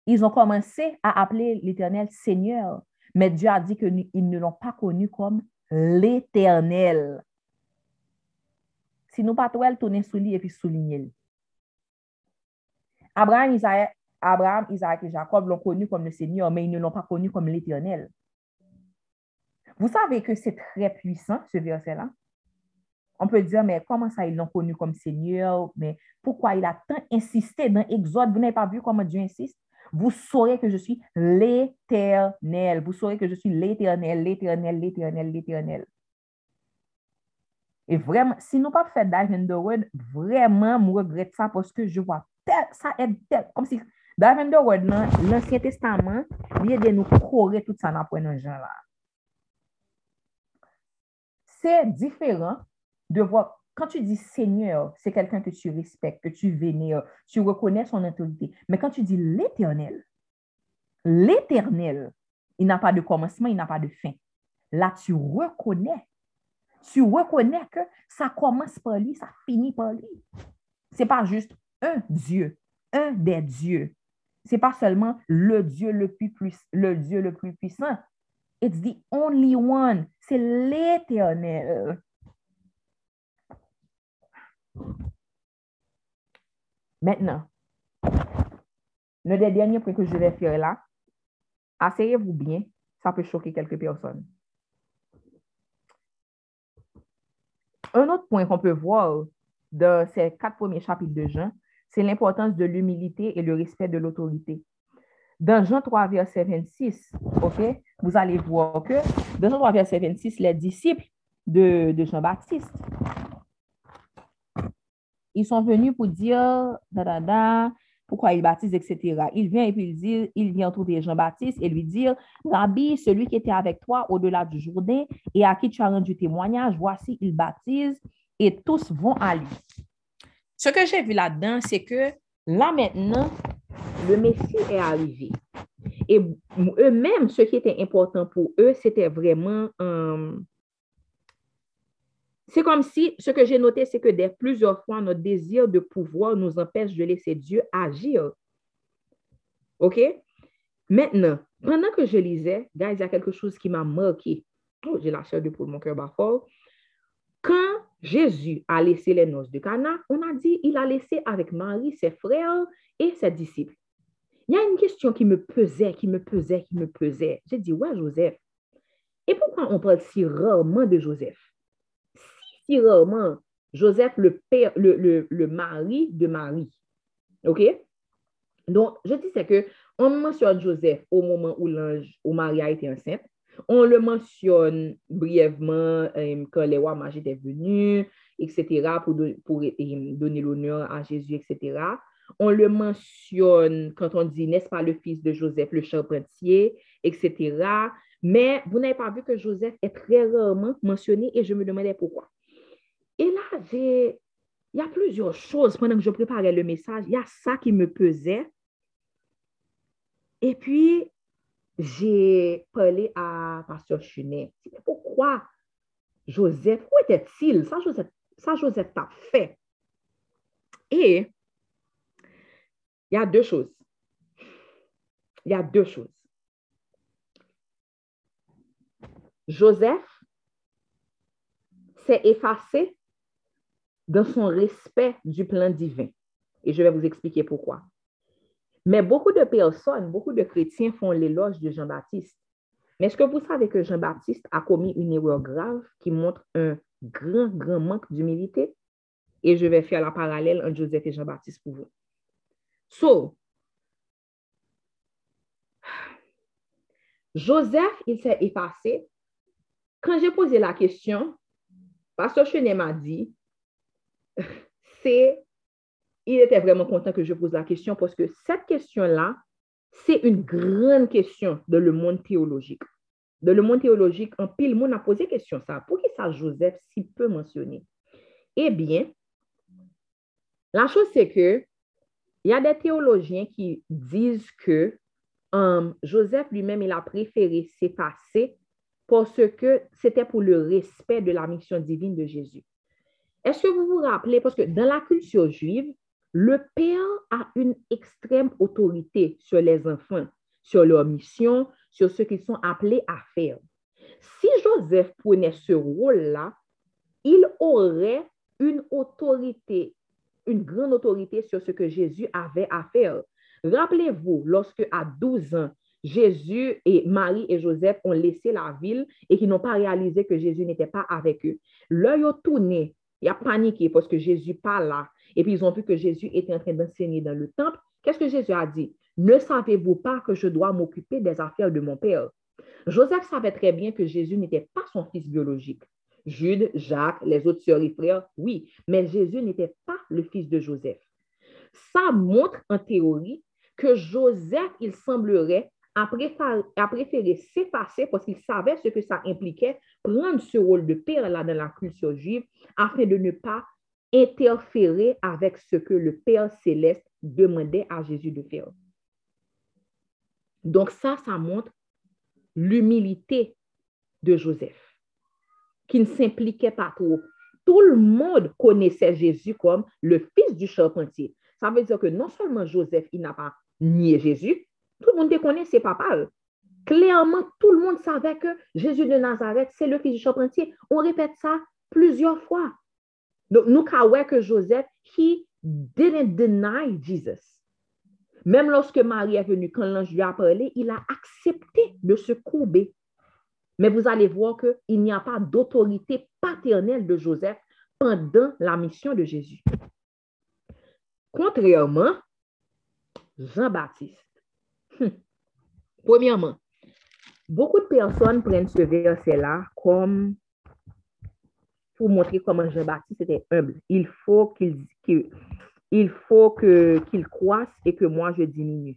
ils ont commencé à appeler l'Éternel Seigneur, mais Dieu a dit qu'ils ne l'ont pas connu comme l'Éternel. Si nous pas tourner sous lui et puis souligner. Abraham, Abraham, Isaac et Jacob l'ont connu comme le Seigneur, mais ils ne l'ont pas connu comme l'Éternel. Vous savez que c'est très puissant, ce verset-là. On peut dire, mais comment ça, ils l'ont connu comme Seigneur? Mais pourquoi il a tant insisté dans Exode? Vous n'avez pas vu comment Dieu insiste? Vous saurez que je suis l'éternel. Vous saurez que je suis l'éternel, l'éternel, l'éternel, l'éternel. Et vraiment, si nous pas fait dive in the word, vraiment, je regrette ça parce que je vois tel, ça est tel, comme si dive in the word, l'Ancien Testament, il de nous courir tout ça dans le gens là. C'est différent de voir, quand tu dis Seigneur, c'est quelqu'un que tu respectes, que tu vénères, tu reconnais son autorité. Mais quand tu dis l'Éternel, l'Éternel, il n'a pas de commencement, il n'a pas de fin. Là, tu reconnais tu reconnais que ça commence par lui, ça finit par lui. Ce n'est pas juste un Dieu, un des dieux. Ce n'est pas seulement le Dieu le plus, le le plus puissant. It's the only one. C'est l'éternel. Maintenant, le dernier point que je vais faire là, asseyez-vous bien, ça peut choquer quelques personnes. Un autre point qu'on peut voir dans ces quatre premiers chapitres de Jean, c'est l'importance de l'humilité et le respect de l'autorité. Dans Jean 3, verset 26, OK, vous allez voir que dans Jean 3, verset 26, les disciples de Jean-Baptiste, ils sont venus pour dire, da, da, da, pourquoi il baptise, etc. Il vient et puis il dit, il vient trouver Jean-Baptiste et lui dire, Rabbi, celui qui était avec toi au-delà du Jourdain et à qui tu as rendu témoignage, voici, il baptise et tous vont à lui. Ce que j'ai vu là-dedans, c'est que là maintenant, le Messie est arrivé. Et eux-mêmes, ce qui était important pour eux, c'était vraiment euh, c'est comme si ce que j'ai noté, c'est que dès plusieurs fois, notre désir de pouvoir nous empêche de laisser Dieu agir. OK? Maintenant, pendant que je lisais, guys, il y a quelque chose qui m'a marqué. Oh, j'ai la chair de poule, mon cœur bat fort. Quand Jésus a laissé les noces de Cana, on a dit il a laissé avec Marie, ses frères et ses disciples. Il y a une question qui me pesait, qui me pesait, qui me pesait. J'ai dit, ouais, Joseph. Et pourquoi on parle si rarement de Joseph? Rarement Joseph, le père, le, mari de Marie. OK? Donc, je dis c'est que on mentionne Joseph au moment où l'ange, où Marie a été enceinte. On le mentionne brièvement euh, quand les rois mages étaient venus, etc., pour, donner l'honneur à Jésus, etc. On le mentionne quand on dit, n'est-ce pas le fils de Joseph, le charpentier, etc. Mais vous n'avez pas vu que Joseph est très rarement mentionné et je me demandais pourquoi. Et là, il y a plusieurs choses pendant que je préparais le message. Il y a ça qui me pesait. Et puis, j'ai parlé à Pasteur Chunet. Pourquoi Joseph, où était-il? Ça, Joseph, ça, Joseph t'a fait. Et il y a deux choses. Il y a deux choses. Joseph s'est effacé dans son respect du plan divin. Et je vais vous expliquer pourquoi. Mais beaucoup de personnes, beaucoup de chrétiens font l'éloge de Jean-Baptiste. Mais est-ce que vous savez que Jean-Baptiste a commis une erreur grave qui montre un grand, grand manque d'humilité? Et je vais faire la parallèle entre Joseph et Jean-Baptiste pour vous. So, Joseph, il s'est effacé. Quand j'ai posé la question, Pasteur Chenet m'a dit, [laughs] c'est, il était vraiment content que je pose la question parce que cette question-là, c'est une grande question de le monde théologique. De le monde théologique, en pile, monde a posé question ça. Pour qui ça Joseph si peu mentionné? Eh bien, la chose c'est que il y a des théologiens qui disent que um, Joseph lui-même, il a préféré s'effacer parce que c'était pour le respect de la mission divine de Jésus. Est-ce que vous vous rappelez, parce que dans la culture juive, le père a une extrême autorité sur les enfants, sur leur mission, sur ce qu'ils sont appelés à faire. Si Joseph prenait ce rôle-là, il aurait une autorité, une grande autorité sur ce que Jésus avait à faire. Rappelez-vous, lorsque à 12 ans, Jésus et Marie et Joseph ont laissé la ville et qu'ils n'ont pas réalisé que Jésus n'était pas avec eux. L'œil tourné il a paniqué parce que Jésus pas là. Et puis, ils ont vu que Jésus était en train d'enseigner dans le temple. Qu'est-ce que Jésus a dit? ne savez-vous pas que je dois m'occuper des affaires de mon père? Joseph savait très bien que Jésus n'était pas son fils biologique. Jude, Jacques, les autres sœurs et frères, oui, mais Jésus n'était pas le fils de Joseph. Ça montre en théorie que Joseph, il semblerait, a préféré, s'effacer parce qu'il savait ce que ça impliquait, prendre ce rôle de père là dans la culture juive afin de ne pas interférer avec ce que le Père céleste demandait à Jésus de faire. Donc ça, ça montre l'humilité de Joseph, qui ne s'impliquait pas trop. Tout le monde connaissait Jésus comme le fils du charpentier. Ça veut dire que non seulement Joseph, il n'a pas nié Jésus, tout le monde te connaissait papa. Clairement, tout le monde savait que Jésus de Nazareth, c'est le fils du charpentier. On répète ça plusieurs fois. Donc, nous savons que Joseph, he didn't deny Jesus. Même lorsque Marie est venue, quand l'ange lui a parlé, il a accepté de se courber. Mais vous allez voir qu'il n'y a pas d'autorité paternelle de Joseph pendant la mission de Jésus. Contrairement, Jean-Baptiste. Hmm. Premièrement, beaucoup de personnes prennent ce verset-là comme pour montrer comment Jean-Baptiste était humble. Il faut qu'il il faut qu'il croisse et que moi je diminue.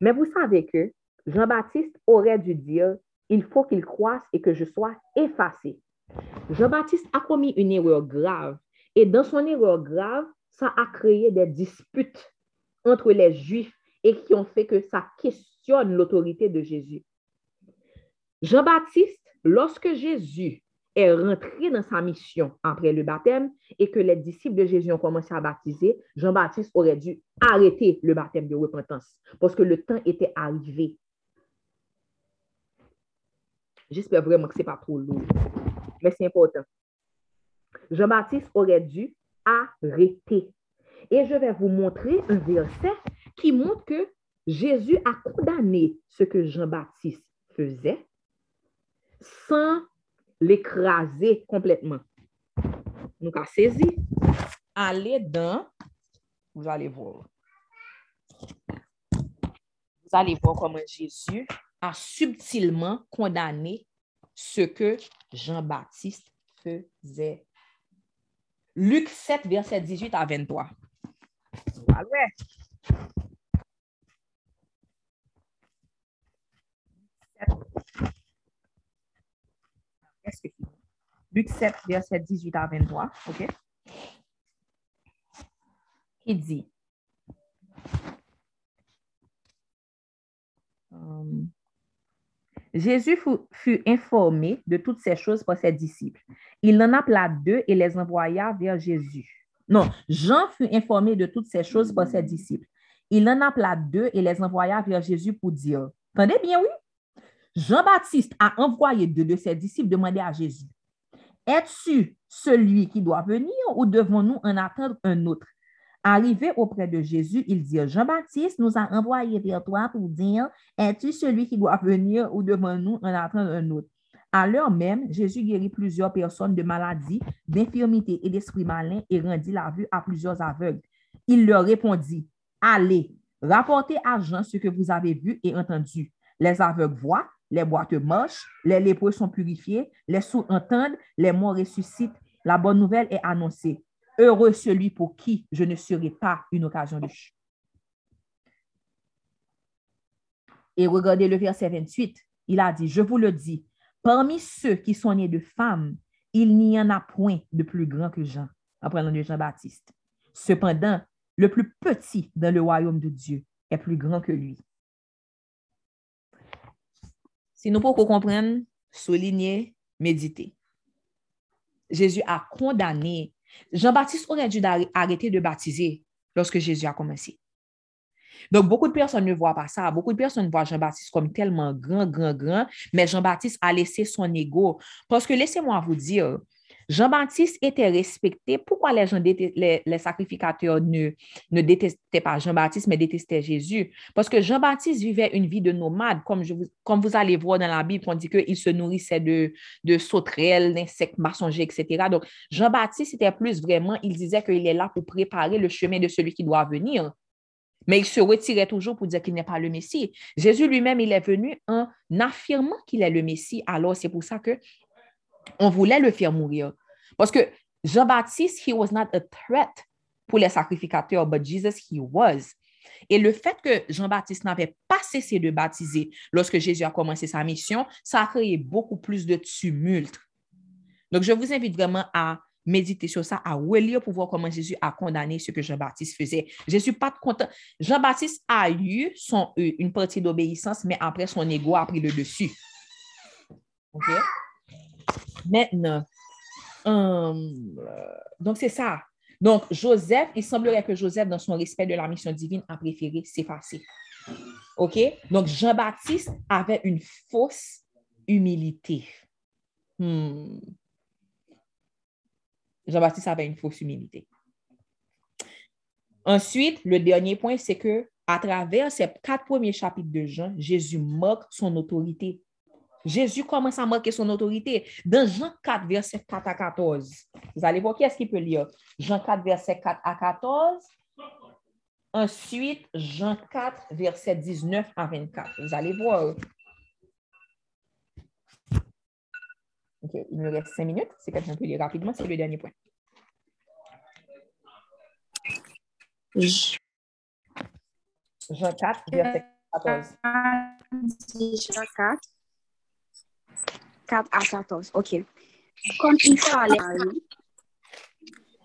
Mais vous savez que Jean-Baptiste aurait dû dire, il faut qu'il croisse et que je sois effacé. Jean-Baptiste a commis une erreur grave et dans son erreur grave, ça a créé des disputes entre les Juifs et qui ont fait que ça questionne l'autorité de Jésus. Jean-Baptiste, lorsque Jésus est rentré dans sa mission après le baptême et que les disciples de Jésus ont commencé à baptiser, Jean-Baptiste aurait dû arrêter le baptême de repentance parce que le temps était arrivé. J'espère vraiment que ce n'est pas trop lourd, mais c'est important. Jean-Baptiste aurait dû arrêter. Et je vais vous montrer un verset qui montre que Jésus a condamné ce que Jean-Baptiste faisait sans l'écraser complètement. Donc, à saisir, aller dans, vous allez voir. Vous allez voir comment Jésus a subtilement condamné ce que Jean-Baptiste faisait. Luc 7, verset 18 à 23. Voilà. Luc 7, verset 18 à 23, OK? Dit, um, Jésus fut, informé de toutes ces choses par ses disciples. Il en appela deux et les envoya vers Jésus. Non, Jean fut informé de toutes ces choses par ses disciples. Il en appela deux et les envoya vers Jésus pour dire, Attendez bien, oui? Jean-Baptiste a envoyé deux de ses disciples demander à Jésus, Es-tu celui qui doit venir ou devons-nous en attendre un autre? Arrivé auprès de Jésus, il dit, Jean-Baptiste nous a envoyé vers toi pour dire, Es-tu celui qui doit venir ou devons-nous en attendre un autre? À l'heure même, Jésus guérit plusieurs personnes de maladies, d'infirmités et d'esprits malins et rendit la vue à plusieurs aveugles. Il leur répondit, Allez, rapportez à Jean ce que vous avez vu et entendu. Les aveugles voient, les boîtes marchent, les lépreux sont purifiés, les sourds entendent, les morts ressuscitent. La bonne nouvelle est annoncée. Heureux celui pour qui je ne serai pas une occasion de chute. Et regardez le verset 28. Il a dit, je vous le dis, parmi ceux qui sont nés de femmes, il n'y en a point de plus grand que Jean, en parlant de Jean-Baptiste. Cependant, le plus petit dans le royaume de Dieu est plus grand que lui. Si nous pouvons comprendre, souligner, méditer. Jésus a condamné. Jean-Baptiste aurait dû arrêter de baptiser lorsque Jésus a commencé. Donc, beaucoup de personnes ne voient pas ça. Beaucoup de personnes voient Jean-Baptiste comme tellement grand, grand, grand, mais Jean-Baptiste a laissé son ego. Parce que laissez-moi vous dire, Jean-Baptiste était respecté. Pourquoi les gens, les, sacrificateurs ne, détestaient pas Jean-Baptiste, mais détestaient Jésus? Parce que Jean-Baptiste vivait une vie de nomade, comme, vous, allez voir dans la Bible, on dit qu'il se nourrissait de, de sauterelles, d'insectes, mensongers, etc. Donc, Jean-Baptiste était plus vraiment, il disait qu'il est là pour préparer le chemin de celui qui doit venir. mais il se retirait toujours pour dire qu'il n'est pas le Messie. Jésus lui-même, il est venu en affirmant qu'il est le Messie. Alors, c'est pour ça que on voulait le faire mourir. Parce que Jean-Baptiste, he was not a threat pour les sacrificateurs, but Jesus, he was. Et le fait que Jean-Baptiste n'avait pas cessé de baptiser lorsque Jésus a commencé sa mission, ça a créé beaucoup plus de tumulte. Donc, je vous invite vraiment à méditer sur ça, à relire pour voir comment Jésus a condamné ce que Jean-Baptiste faisait. Je suis pas content. Jean-Baptiste a eu euh, une partie d'obéissance, mais après, son ego a pris le dessus. Maintenant, hum, donc c'est ça. Donc, Joseph, il semblerait que Joseph, dans son respect de la mission divine, a préféré s'effacer. OK? Donc, Jean-Baptiste avait une fausse humilité. Hmm. Jean-Baptiste avait une fausse humilité. Ensuite, le dernier point, c'est que à travers ces quatre premiers chapitres de Jean, Jésus moque son autorité. Jésus commence à marquer son autorité. Dans Jean 4, verset 4 à 14, vous allez voir qui est-ce qui peut lire? Jean 4, verset 4 à 14. Ensuite, Jean 4, verset 19 à 24. Vous allez voir. Il me reste cinq minutes. C'est quelqu'un peut lire rapidement. C'est le dernier point. Jean 4, verset 14. Jean 4. 4 à 14. OK. Comme il fallait,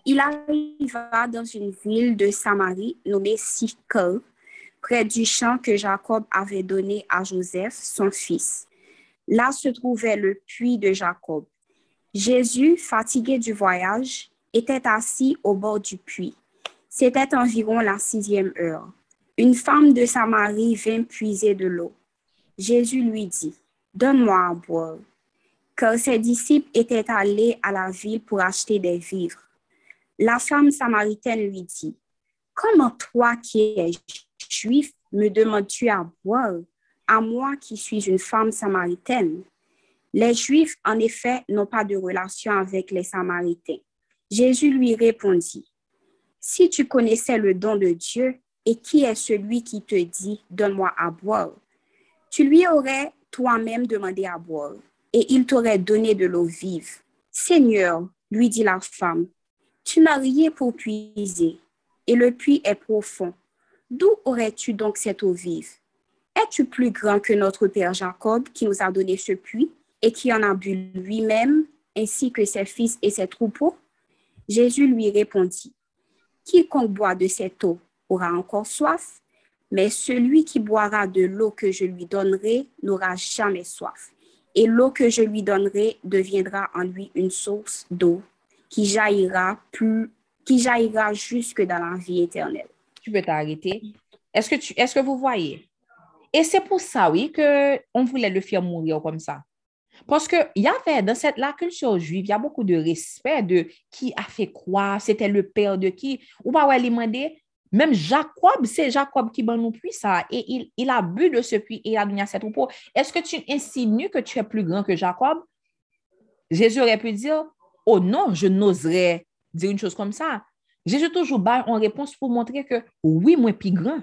il arriva dans une ville de Samarie nommée Sychar, près du champ que Jacob avait donné à Joseph, son fils. Là se trouvait le puits de Jacob. Jésus, fatigué du voyage, était assis au bord du puits. C'était environ la sixième heure. Une femme de Samarie vint puiser de l'eau. Jésus lui dit, Donne-moi à boire car ses disciples étaient allés à la ville pour acheter des vivres. La femme samaritaine lui dit, Comment toi qui es juif me demandes-tu à boire, à moi qui suis une femme samaritaine? Les Juifs, en effet, n'ont pas de relation avec les Samaritains. Jésus lui répondit, Si tu connaissais le don de Dieu et qui est celui qui te dit, Donne-moi à boire, tu lui aurais toi-même demandé à boire et il t'aurait donné de l'eau vive. Seigneur, lui dit la femme, tu n'as rien pour puiser, et le puits est profond. D'où aurais-tu donc cette eau vive? Es-tu plus grand que notre Père Jacob qui nous a donné ce puits et qui en a bu lui-même, ainsi que ses fils et ses troupeaux? Jésus lui répondit, Quiconque boit de cette eau aura encore soif, mais celui qui boira de l'eau que je lui donnerai n'aura jamais soif et l'eau que je lui donnerai deviendra en lui une source d'eau qui jaillira jusque dans la vie éternelle. Tu peux t'arrêter. Est-ce que, tu, est-ce que vous voyez? Et c'est pour ça, oui, qu'on voulait le faire mourir comme ça. Parce qu'il y avait dans cette, la culture juive, il y a beaucoup de respect de qui a fait quoi, c'était le père de qui. Ou pas, ouais, demander, même Jacob, c'est Jacob qui ban nous puits ça. Et il, a bu de ce puits et il a donné à ses troupeaux. Est-ce que tu insinues que tu es plus grand que Jacob? Jésus aurait pu dire, oh non, je n'oserais dire une chose comme ça. Jésus toujours bat en réponse pour montrer que oui, moi plus grand.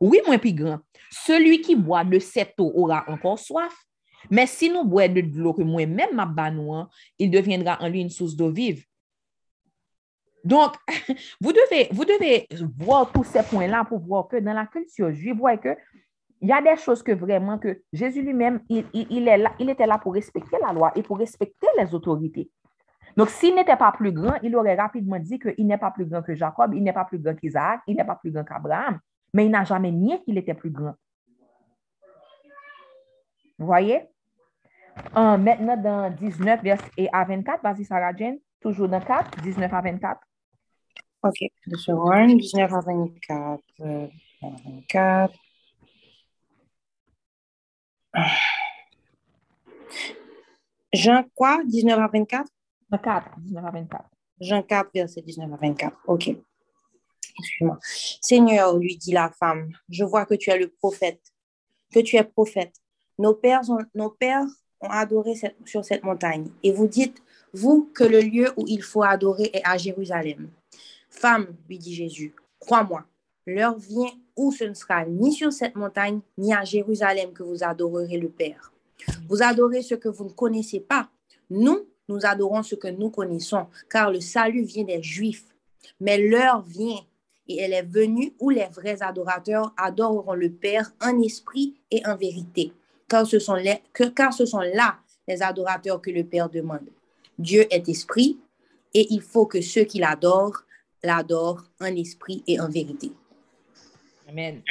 Oui, moi plus grand. Celui qui boit de cette eau aura encore soif. Mais si nous boit de l'eau que moi-même m'a il deviendra en lui une source d'eau vive. Donc, [laughs] vous devez, vous devez voir tous ces points-là pour voir que dans la culture juive, vous que il y a des choses que vraiment que Jésus lui-même, il, est là, il était là pour respecter la loi et pour respecter les autorités. Donc, s'il n'était pas plus grand, il aurait rapidement dit qu'il n'est pas plus grand que Jacob, il n'est pas plus grand qu'Isaac, il n'est pas plus grand qu'Abraham, mais il n'a jamais nié qu'il était plus grand. Vous voyez? maintenant, dans 19 verset à 24, vas-y Sarah toujours dans 4, 19 à 24. Ok, deux secondes. 19 à 24. 24. Jean quoi? 19 à 24? 4, 19 à 24. Jean 4, verset 19 à 24. Ok. Excuse-moi. Seigneur, lui dit la femme, je vois que tu es le prophète, que tu es prophète. Nos pères ont, nos pères ont adoré sur cette montagne. Et vous dites, vous, que le lieu où il faut adorer est à Jérusalem. Femme, lui dit Jésus, crois-moi, L'heure vient où ce ne sera ni sur cette montagne, ni à Jérusalem que vous adorerez le Père. Vous adorez ce que vous ne connaissez pas. Nous, nous adorons ce que nous connaissons, car le salut vient des Juifs. Mais l'heure vient et elle est venue où les vrais adorateurs adoreront le Père en esprit et en vérité, car ce sont, car ce sont là les adorateurs que le Père demande. Dieu est esprit et il faut que ceux qui l'adorent l'adorent en esprit et en vérité. Amen.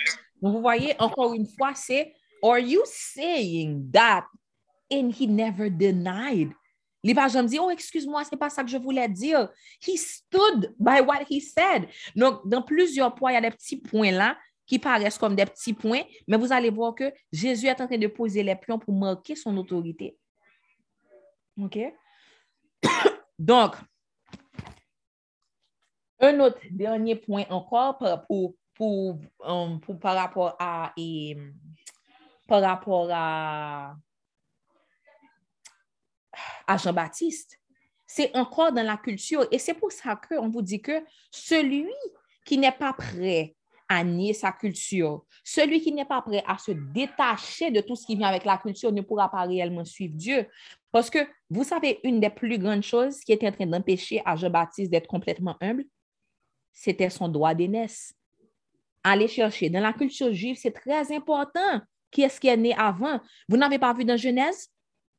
Vous voyez, encore une fois, c'est Are you saying that? And he never denied. Les gens me disent, oh, excuse-moi, c'est pas ça que je voulais dire. He stood by what he said. Donc, dans plusieurs points, il y a des petits points là qui paraissent comme des petits points, mais vous allez voir que Jésus est en train de poser les pions pour marquer son autorité. OK? [coughs] Donc, un autre dernier point encore um, par rapport à, et, par rapport à, à Jean-Baptiste. C'est encore dans la culture et c'est pour ça qu'on vous dit que celui qui n'est pas prêt à nier sa culture, celui qui n'est pas prêt à se détacher de tout ce qui vient avec la culture ne pourra pas réellement suivre Dieu. Parce que vous savez, une des plus grandes choses qui était en train d'empêcher à Jean-Baptiste d'être complètement humble, c'était son droit d'aînesse. Aller chercher. Dans la culture juive, c'est très important qui est-ce qui est né avant? Vous n'avez pas vu dans Genèse?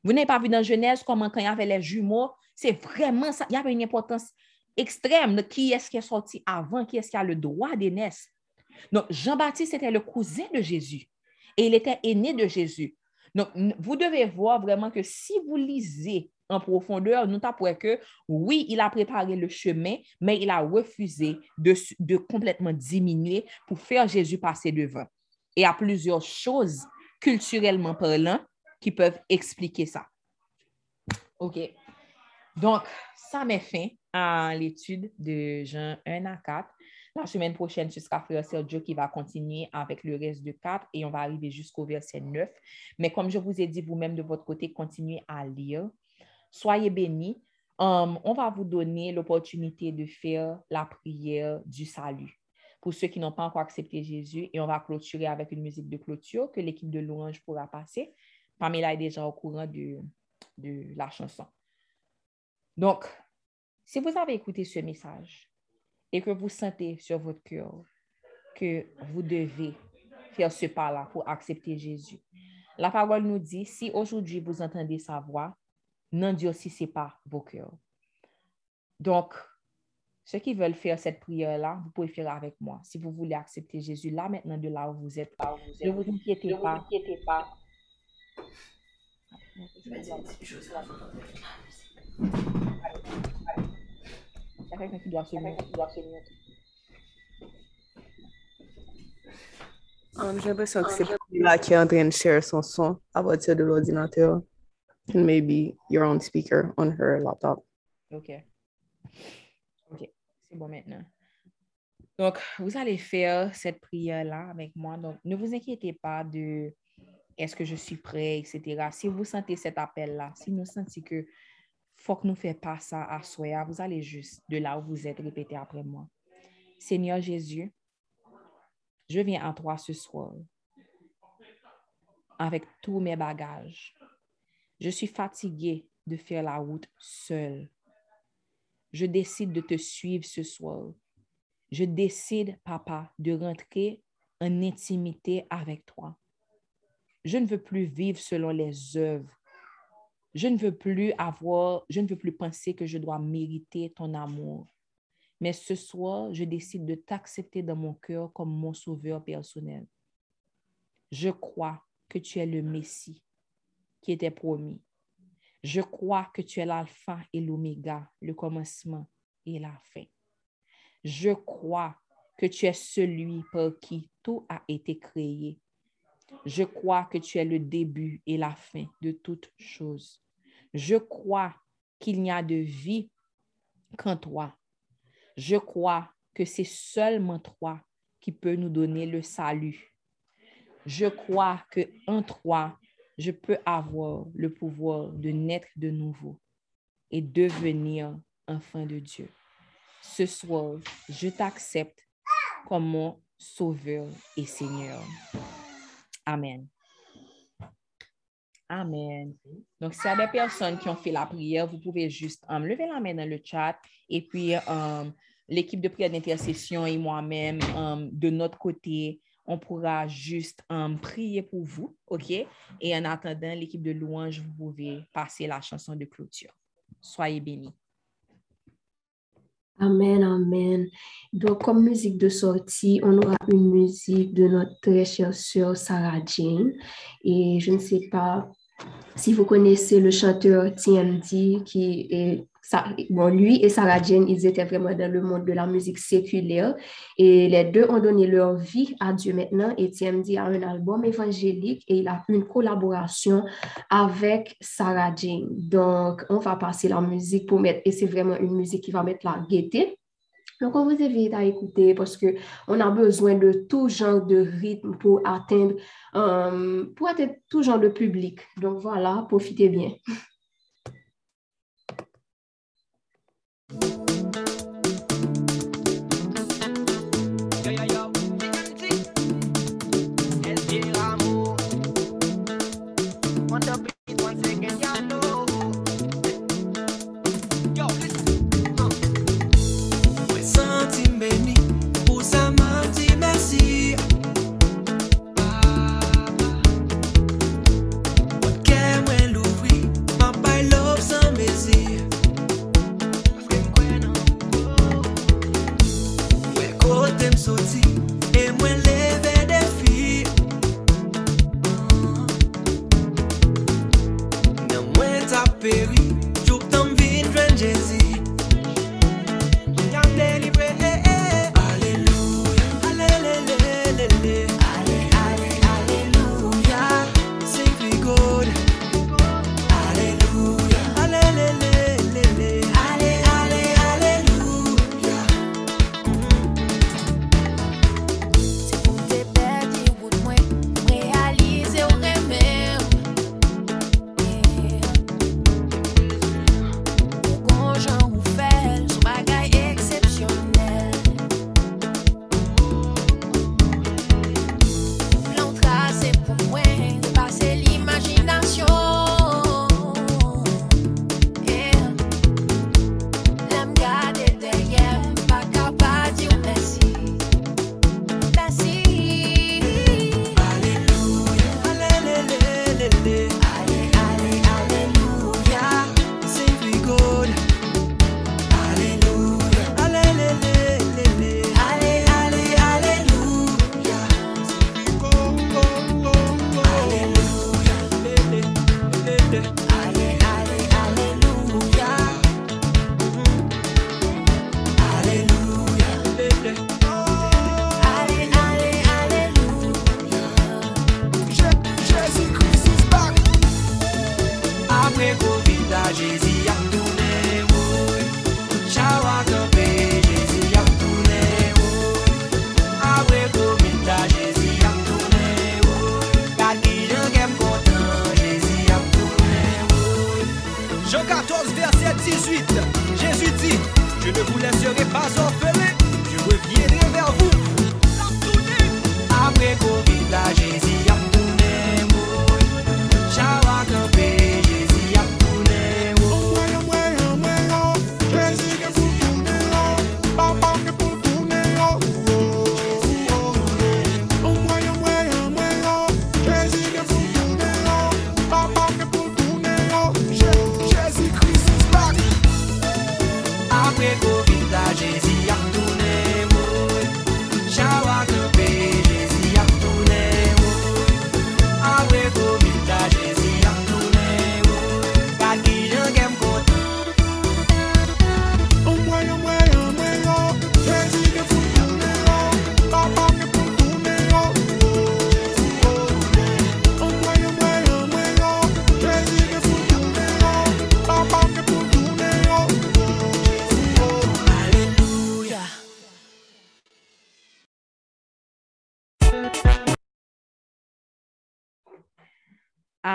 Vous n'avez pas vu dans Genèse comment quand il y avait les jumeaux, c'est vraiment ça. Il y avait une importance extrême de qui est-ce qui est sorti avant, qui est-ce qui a le droit d'aînesse? Donc, Jean-Baptiste était le cousin de Jésus et il était aîné de Jésus. Donc, vous devez voir vraiment que si vous lisez en profondeur, nous t'apprend que oui, il a préparé le chemin, mais il a refusé de, de complètement diminuer pour faire Jésus passer devant. Et il y a plusieurs choses, culturellement parlant, qui peuvent expliquer ça. OK. Donc, ça met fin à l'étude de Jean 1 à 4. La semaine prochaine, ce sera Frère Sergio qui va continuer avec le reste de 4 et on va arriver jusqu'au verset 9. Mais comme je vous ai dit, vous-même de votre côté, continuez à lire. Soyez bénis. Um, on va vous donner l'opportunité de faire la prière du salut pour ceux qui n'ont pas encore accepté Jésus. Et on va clôturer avec une musique de clôture que l'équipe de louange pourra passer. Pamela est déjà au courant de, de la chanson. Donc, si vous avez écouté ce message, et que vous sentez sur votre cœur que vous devez faire ce pas-là pour accepter Jésus. La parole nous dit, si aujourd'hui vous entendez sa voix, n'endurcissez pas vos cœurs. Donc, ceux qui veulent faire cette prière-là, vous pouvez faire avec moi. Si vous voulez accepter Jésus là maintenant de là où vous êtes, là où vous êtes. ne vous inquiétez pas. Vous inquiétez pas. Je vais dire une petite chose là. Il y a quelqu'un qui doit absolument. Um, J'ai l'impression que c'est là qui est en train de share son son à partir de l'ordinateur. And maybe your own speaker on her laptop. OK. OK. C'est bon maintenant. Donc, vous allez faire cette prière-là avec moi. Donc, ne vous inquiétez pas de est-ce que je suis prêt, etc. Si vous sentez cet appel-là, si vous sentez que faut que nous fassions pas ça à soi. Vous allez juste de là où vous êtes répéter après moi. Seigneur Jésus, je viens à toi ce soir avec tous mes bagages. Je suis fatiguée de faire la route seule. Je décide de te suivre ce soir. Je décide, papa, de rentrer en intimité avec toi. Je ne veux plus vivre selon les œuvres je ne veux plus avoir, je ne veux plus penser que je dois mériter ton amour. Mais ce soir, je décide de t'accepter dans mon cœur comme mon sauveur personnel. Je crois que tu es le Messie qui était promis. Je crois que tu es l'alpha et l'oméga, le commencement et la fin. Je crois que tu es celui par qui tout a été créé je crois que tu es le début et la fin de toutes choses. Je crois qu'il n'y a de vie qu'en toi. Je crois que c'est seulement toi qui peux nous donner le salut. Je crois que en toi, je peux avoir le pouvoir de naître de nouveau et devenir enfant de Dieu. Ce soir, je t'accepte comme mon Sauveur et Seigneur. Amen. Amen. Donc, s'il y a des personnes qui ont fait la prière, vous pouvez juste um, lever la main dans le chat et puis um, l'équipe de prière d'intercession et moi-même, um, de notre côté, on pourra juste um, prier pour vous, OK? Et en attendant, l'équipe de louange, vous pouvez passer la chanson de clôture. Soyez bénis. Amen, amen. Donc, comme musique de sortie, on aura une musique de notre très chère sœur Sarah Jane. Et je ne sais pas si vous connaissez le chanteur TMD, qui est, bon, lui et Sarah Jane, ils étaient vraiment dans le monde de la musique séculaire. Et les deux ont donné leur vie à Dieu maintenant. Et TMD a un album évangélique et il a une collaboration avec Sarah Jane. Donc, on va passer la musique pour mettre, et c'est vraiment une musique qui va mettre la gaieté. Donc, on vous invite à écouter parce qu'on a besoin de tout genre de rythme pour atteindre, euh, pour atteindre tout genre de public. Donc, voilà, profitez bien. [laughs]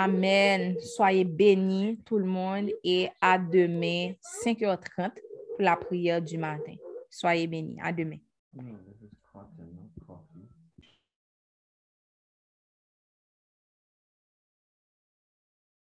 Amen. Soyez bénis tout le monde et à demain 5h30 pour la prière du matin. Soyez bénis. À demain.